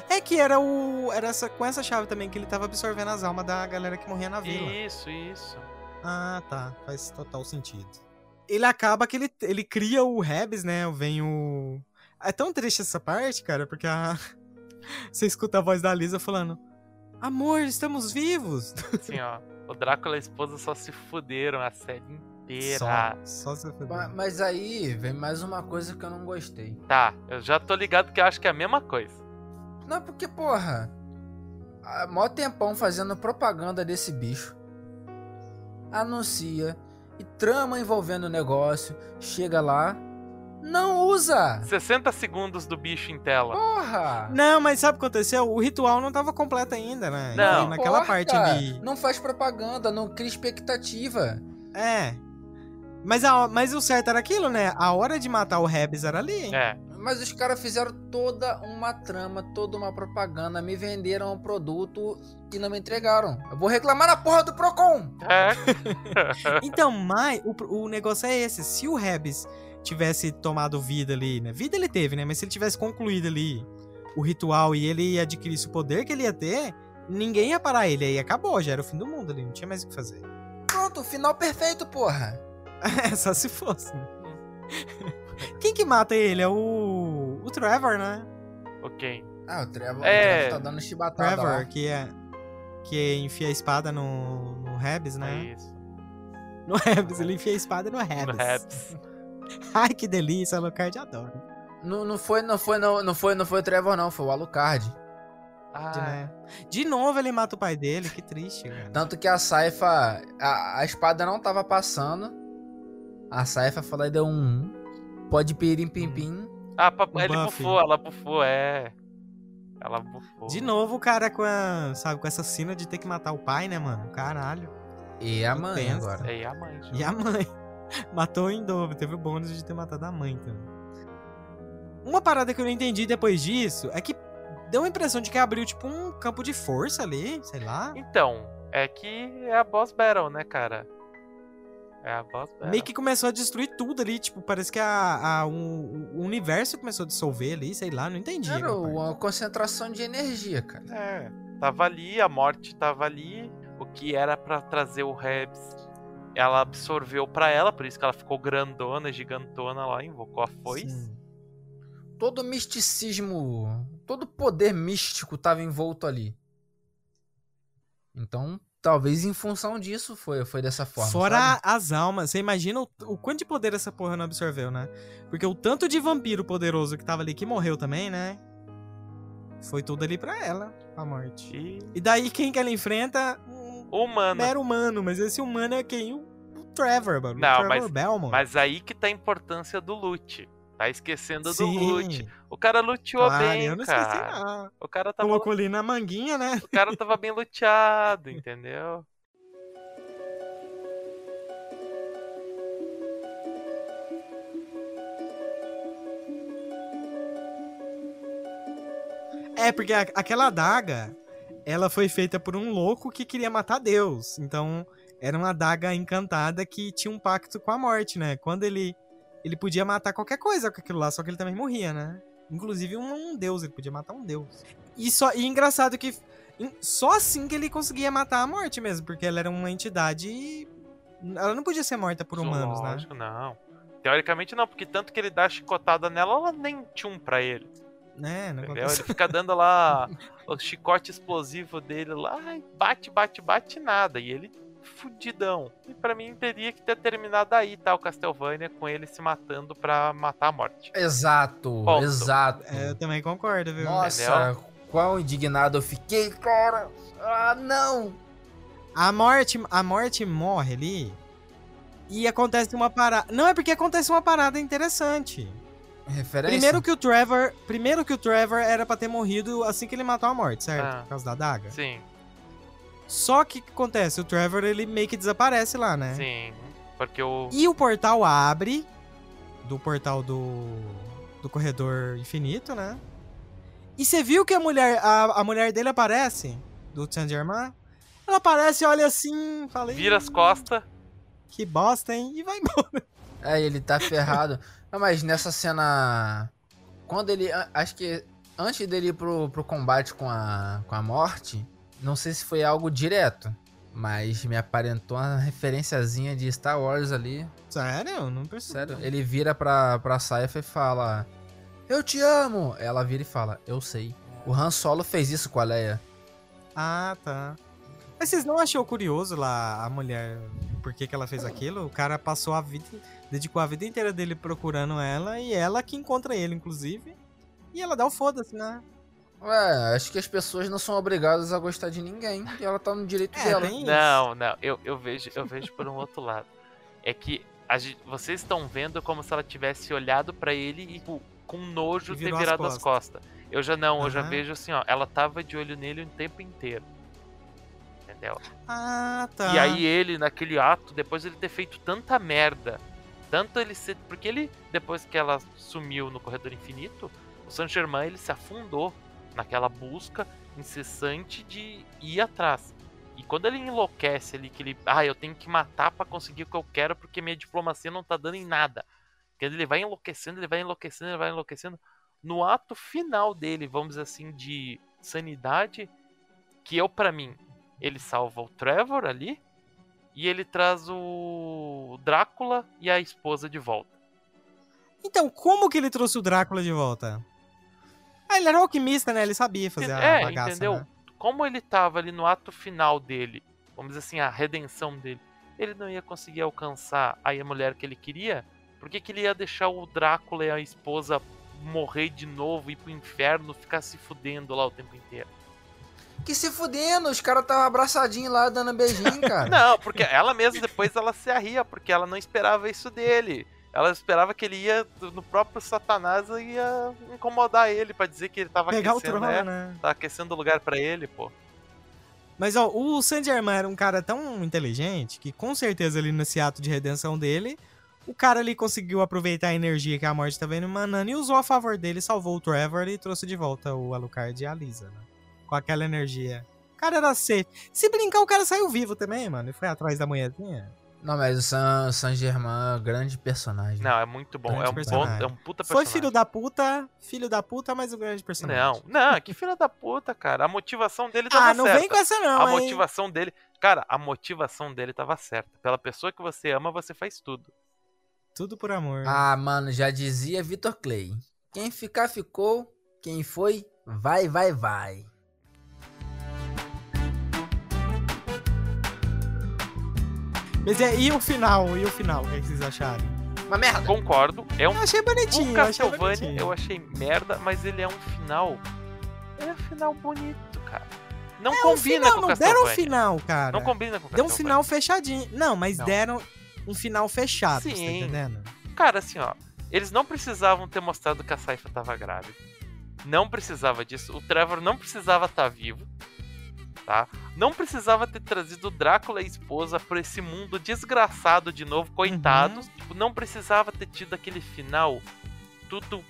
É que era o. Era essa, com essa chave também que ele tava absorvendo as almas da galera que morria na vila. Isso, isso. Ah, tá. Faz total sentido. Ele acaba que ele, ele cria o Rebs, né? Vem o. É tão triste essa parte, cara, porque a. Você escuta a voz da Lisa falando: Amor, estamos vivos! Assim, ó. O Drácula e a esposa só se fuderam a série inteira. Só, só se fudeu. Ma- Mas aí vem mais uma coisa que eu não gostei. Tá, eu já tô ligado que eu acho que é a mesma coisa. Não, porque, porra, há mó tempão fazendo propaganda desse bicho. Anuncia e trama envolvendo o negócio. Chega lá, não usa! 60 segundos do bicho em tela. Porra! Não, mas sabe o que aconteceu? O ritual não tava completo ainda, né? Não. Naquela Importa, parte ali. Não faz propaganda, não cria expectativa. É. Mas, a, mas o certo era aquilo, né? A hora de matar o Rebs era ali, hein? É. Mas os caras fizeram toda uma trama, toda uma propaganda, me venderam um produto e não me entregaram. Eu vou reclamar na porra do Procon! É. Então, mas o, o negócio é esse. Se o Rebs tivesse tomado vida ali, né? Vida ele teve, né? Mas se ele tivesse concluído ali o ritual e ele adquirisse o poder que ele ia ter, ninguém ia parar ele. Aí acabou, já era o fim do mundo ali. Não tinha mais o que fazer. Pronto, final perfeito, porra! É, só se fosse, né? Quem que mata ele? É o. O Trevor, né? ok. Ah, o Trevor, É. o Trevor tá dando chibatada Trevor, lá. que é. Que enfia a espada no, no Rebs, É né? isso. No Rebs, ele enfia a espada no No Rebs. Ai, que delícia, Alucard adora. Não, não foi, não foi, não, não foi, não foi o Trevor, não, foi o Alucard. Ah, né? De novo ele mata o pai dele, que triste, cara. Tanto que a Saifa. A, a espada não tava passando. A Saifa falou e deu um. Pode pirim pim pim. ah O ele Buffy. bufou, ela bufou, é. Ela bufou. De novo o cara com a, sabe, com essa cena de ter que matar o pai, né, mano? Caralho. E a mãe agora. E a mãe. E a mãe. Matou em dobro. Teve o bônus de ter matado a mãe também. Uma parada que eu não entendi depois disso é que deu a impressão de que abriu, tipo, um campo de força ali, sei lá. Então, é que é a boss battle, né, cara? É a boss battle. Meio que começou a destruir tudo ali, tipo, parece que a, a- um- o universo começou a dissolver ali, sei lá, não entendi. Era uma concentração de energia, cara. É, tava ali, a morte tava ali. O que era pra trazer o Rebs, ela absorveu pra ela, por isso que ela ficou grandona, gigantona lá, invocou a foice. Sim. Todo misticismo, todo poder místico tava envolto ali. Então, talvez em função disso foi, foi dessa forma. Fora sabe? as almas, você imagina o, o quanto de poder essa porra não absorveu, né? Porque o tanto de vampiro poderoso que tava ali, que morreu também, né? Foi tudo ali pra ela, a morte. E E daí quem que ela enfrenta? Um humana. mero humano, mas esse humano é quem? O Trevor, mano. Não, Trevor mas- Belmont. Mas aí que tá a importância do loot. Tá esquecendo do Sim, loot. O cara luteou claro, bem, eu não esqueci cara. não. O cara tava, Colocou ali na manguinha, né? o cara tava bem luteado, entendeu? É, porque aquela adaga, ela foi feita por um louco que queria matar Deus. Então, era uma adaga encantada que tinha um pacto com a morte, né? Quando ele ele podia matar qualquer coisa com aquilo lá, só que ele também morria, né? Inclusive um, um deus, ele podia matar um deus. E só e engraçado que só assim que ele conseguia matar a morte mesmo, porque ela era uma entidade ela não podia ser morta por humanos, né? Lógico, não. Teoricamente não, porque tanto que ele dá chicotada nela, ela nem tchum pra ele. Né, não Entendeu? acontece. Ele fica dando lá o chicote explosivo dele lá, bate, bate, bate nada. E ele fudidão. E pra mim teria que ter terminado aí, tá? O Castlevania com ele se matando pra matar a morte. Exato, Ponto. exato. É, eu também concordo, viu? Nossa, quão indignado eu fiquei, cara. Ah, não. A morte, a morte morre ali e acontece uma parada. Não é porque acontece uma parada interessante. Referência? Primeiro que o Trevor, primeiro que o Trevor era pra ter morrido assim que ele matou a morte, certo? Ah. Por causa da daga. Sim, Só que o que acontece? O Trevor ele meio que desaparece lá, né? sim. Porque o. E o portal abre do portal do do corredor infinito, né? E você viu que a mulher a, a mulher dele aparece do Saint Germain? Ela aparece, olha assim, falei, Vira as costas. que bosta, hein? E vai embora. É, ele tá ferrado. Não, mas nessa cena. Quando ele. Acho que antes dele ir pro, pro combate com a, com a morte, não sei se foi algo direto. Mas me aparentou uma referenciazinha de Star Wars ali. Sério? Não percebi. Sério. Ele vira pra, pra Saifa e fala: Eu te amo! Ela vira e fala: Eu sei. O Han Solo fez isso com a Leia. Ah, tá. Mas vocês não achou curioso lá a mulher, por que, que ela fez aquilo? O cara passou a vida, dedicou a vida inteira dele procurando ela e ela que encontra ele, inclusive. E ela dá o foda-se, né? Ué, acho que as pessoas não são obrigadas a gostar de ninguém. E ela tá no direito É, dela. Não, não, eu, eu, vejo, eu vejo por um outro lado. É que a gente- vocês estão vendo como se ela tivesse olhado pra ele e com- com nojo E ter virou as virado as costas. Eu já não, eu já vejo assim, ó, ela tava de olho nele o tempo inteiro. Entendeu? Ah, tá. E aí ele, naquele ato, depois ele ter feito tanta merda, tanto ele ser. Porque ele, depois que ela sumiu no Corredor Infinito, o Saint Germain ele se afundou naquela busca incessante de ir atrás. E quando ele enlouquece ali, que ele. Ah, eu tenho que matar pra conseguir o que eu quero, porque minha diplomacia não tá dando em nada. Quando ele vai enlouquecendo, ele vai enlouquecendo, ele vai enlouquecendo. No ato final dele, vamos dizer assim, de sanidade, que eu, pra mim, ele salva o Trevor ali e ele traz o Drácula e a esposa de volta. Então, como que ele trouxe o Drácula de volta? Ah, ele era alquimista, né? Ele sabia fazer a é, bagaça, entendeu? né? Como ele tava ali no ato final dele, vamos dizer assim, a redenção dele, ele não ia conseguir alcançar aí a mulher que ele queria, por que, que ele ia deixar o Drácula e a esposa morrer de novo, ir pro inferno, ficar se fudendo lá o tempo inteiro? Que se fudendo, os caras estavam abraçadinhos lá dando beijinho, cara. Não, porque ela mesma depois ela se arria, porque ela não esperava isso dele. Ela esperava que ele ia no próprio Satanás e ia incomodar ele pra dizer que ele tava Pegar o aquecendo, trono, né? né? Tava aquecendo o lugar pra ele, pô. Mas, ó, o Saint-Germain era um cara tão inteligente que, com certeza, ali nesse ato de redenção dele, o cara ali conseguiu aproveitar a energia que a morte tava emanando e usou a favor dele, salvou o Trevor e trouxe de volta o Alucard e a Lisa, né? Com aquela energia. O cara era safe. Se brincar, o cara saiu vivo também, mano. E foi atrás da mulherzinha. Não, mas o San, San Germain é um grande personagem. Não, é muito bom. Grande É um, bom, personagem. é um puta Foi personagem. filho da puta, filho da puta, mas um grande personagem. Não, não, que filho da puta, cara. A motivação dele tava Ah, não certa. vem com essa não, a hein? motivação dele. Cara, a motivação dele tava certa. Pela pessoa que você ama, você faz tudo. Tudo por amor. Ah, mano, já dizia Vitor Clay. Quem ficar, ficou. Quem foi, vai, vai, vai. Mas é, e o final? E o final? O que, é que vocês acharam? Uma merda. Concordo. É um Eu achei bonitinho, O eu achei Castlevania eu achei merda, mas ele é um final. É um final bonito, cara. Não É um combina final, com o não Castlevania. deram um final, cara. Não combina com o Deu um Castlevania. final fechadinho. Não, mas Não. deram um final fechado, você tá Sim. entendendo? Cara, assim, ó. Eles não precisavam ter mostrado que a Saifa tava grávida. Não precisava disso. O Trevor não precisava estar vivo. Tá? Não precisava ter trazido Drácula e a esposa pra esse mundo desgraçado de novo, coitados. Uhum. Tipo, não precisava ter tido aquele final tudo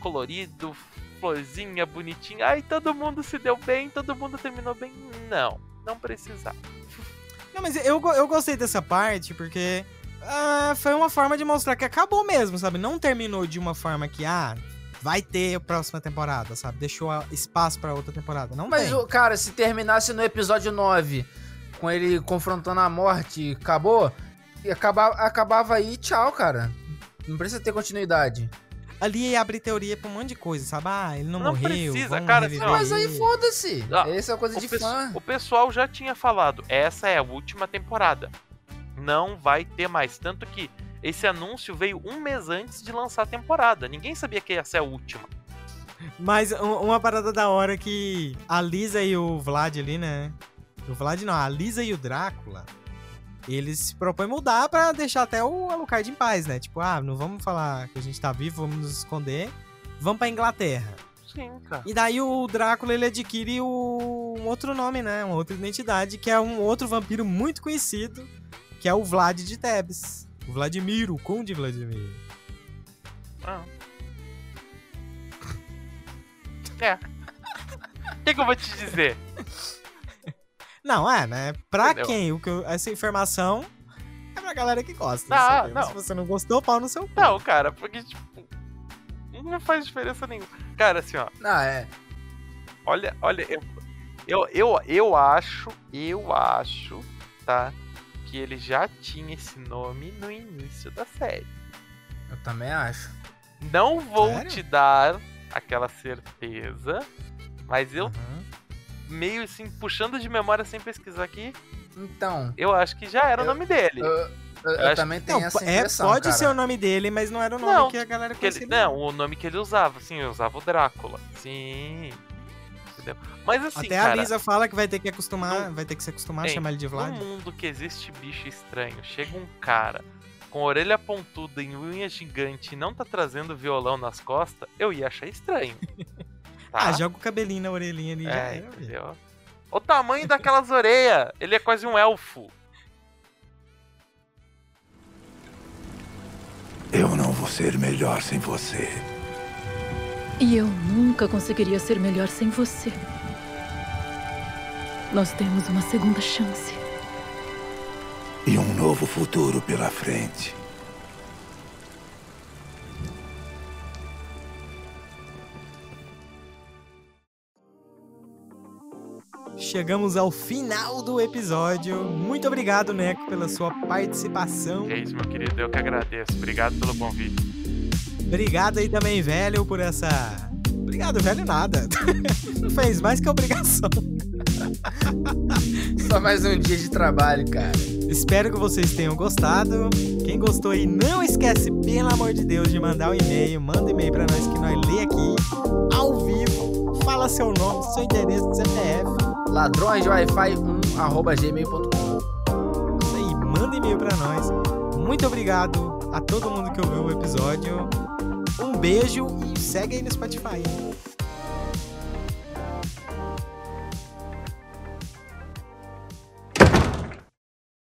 colorido, florzinha, bonitinha. Ai, todo mundo se deu bem, todo mundo terminou bem. Não, não precisava. Não, mas eu, eu gostei dessa parte porque ah, foi uma forma de mostrar que acabou mesmo, sabe? Não terminou de uma forma que, ah, vai ter a próxima temporada, sabe? Deixou espaço pra outra temporada. Não Mas, tem. o cara, se terminasse no episódio 9, com ele confrontando a morte, acabou, e acaba, acabava aí, tchau, cara. Não precisa ter continuidade. Ali abre teoria pra um monte de coisa, sabe? Ah, ele não, Não morreu. precisa, vamos cara. Mas aí foda-se. Ah, Essa é coisa O, de fã. o pessoal já tinha falado, essa é a última temporada. Não vai ter mais. Tanto que esse anúncio veio um mês antes de lançar a temporada. Ninguém sabia que ia ser a última. Mas um- uma parada da hora que a Lisa e o Vlad ali, né? O Vlad não, a Lisa e o Drácula, eles se propõem mudar pra deixar até o Alucard em paz, né? Tipo, ah, não vamos falar que a gente tá vivo, vamos nos esconder. Vamos pra Inglaterra. Sim, cara. E daí o Drácula, ele adquire o... um outro nome, né? Uma outra identidade, que é um outro vampiro muito conhecido, que é o Vlad de Tebes. O Vladimir, o Conde Vladimir. Ah. É. O que, que eu vou te dizer? Não, é, né? Pra Entendeu? quem? O que eu- essa informação é pra galera que gosta. Ah, não. Se você não gostou, pau no seu cu. Não, cara, porque, tipo. Não faz diferença nenhuma. Cara, assim, ó. Não, é. Olha, olha, eu, eu, eu, eu acho, eu acho, tá? Que ele já tinha esse nome no início da série. Eu também acho. Não vou Sério? te dar aquela certeza, mas eu Uhum. meio assim, puxando de memória sem pesquisar aqui, Então, eu acho que já era o Eu- nome dele. eu, eu- eu acho também Não, tenho essa é, impressão, pode cara. ser o nome dele, mas não era o nome Não, que a galera Que ele- conhecia. não, o nome que ele usava, sim, eu usava o Drácula. Sim. Entendeu? Mas assim, Até cara, a Lisa fala que vai ter que acostumar, Não- vai ter que se acostumar a chamar ele de Vlad. No mundo que existe bicho estranho, chega um cara com orelha pontuda e unha gigante e não tá trazendo violão nas costas, eu ia achar estranho. Tá? Ah, joga o cabelinho na orelhinha ali. já É, velho. entendeu? O tamanho daquelas orelhas, ele é quase um elfo. Eu não vou ser melhor sem você. E eu nunca conseguiria ser melhor sem você. Nós temos uma segunda chance. E um novo futuro pela frente. Chegamos ao final do episódio. Muito obrigado, Neco, pela sua participação. É isso, meu querido, eu que agradeço. Obrigado pelo convite. Obrigado aí também, velho, por essa. Obrigado, velho, nada. Não fez mais que obrigação. Só mais um dia de trabalho, cara. Espero que vocês tenham gostado. Quem gostou aí, não esquece, pelo amor de Deus, de mandar um e-mail. Manda e-mail pra nós que nós lê aqui, ao vivo. Fala seu nome, seu endereço, CPF. Ladrões de Wi-Fi 1 arroba gmail.com. Isso aí, manda e-mail pra nós. Muito obrigado a todo mundo que ouviu o episódio. Um beijo e segue aí no Spotify.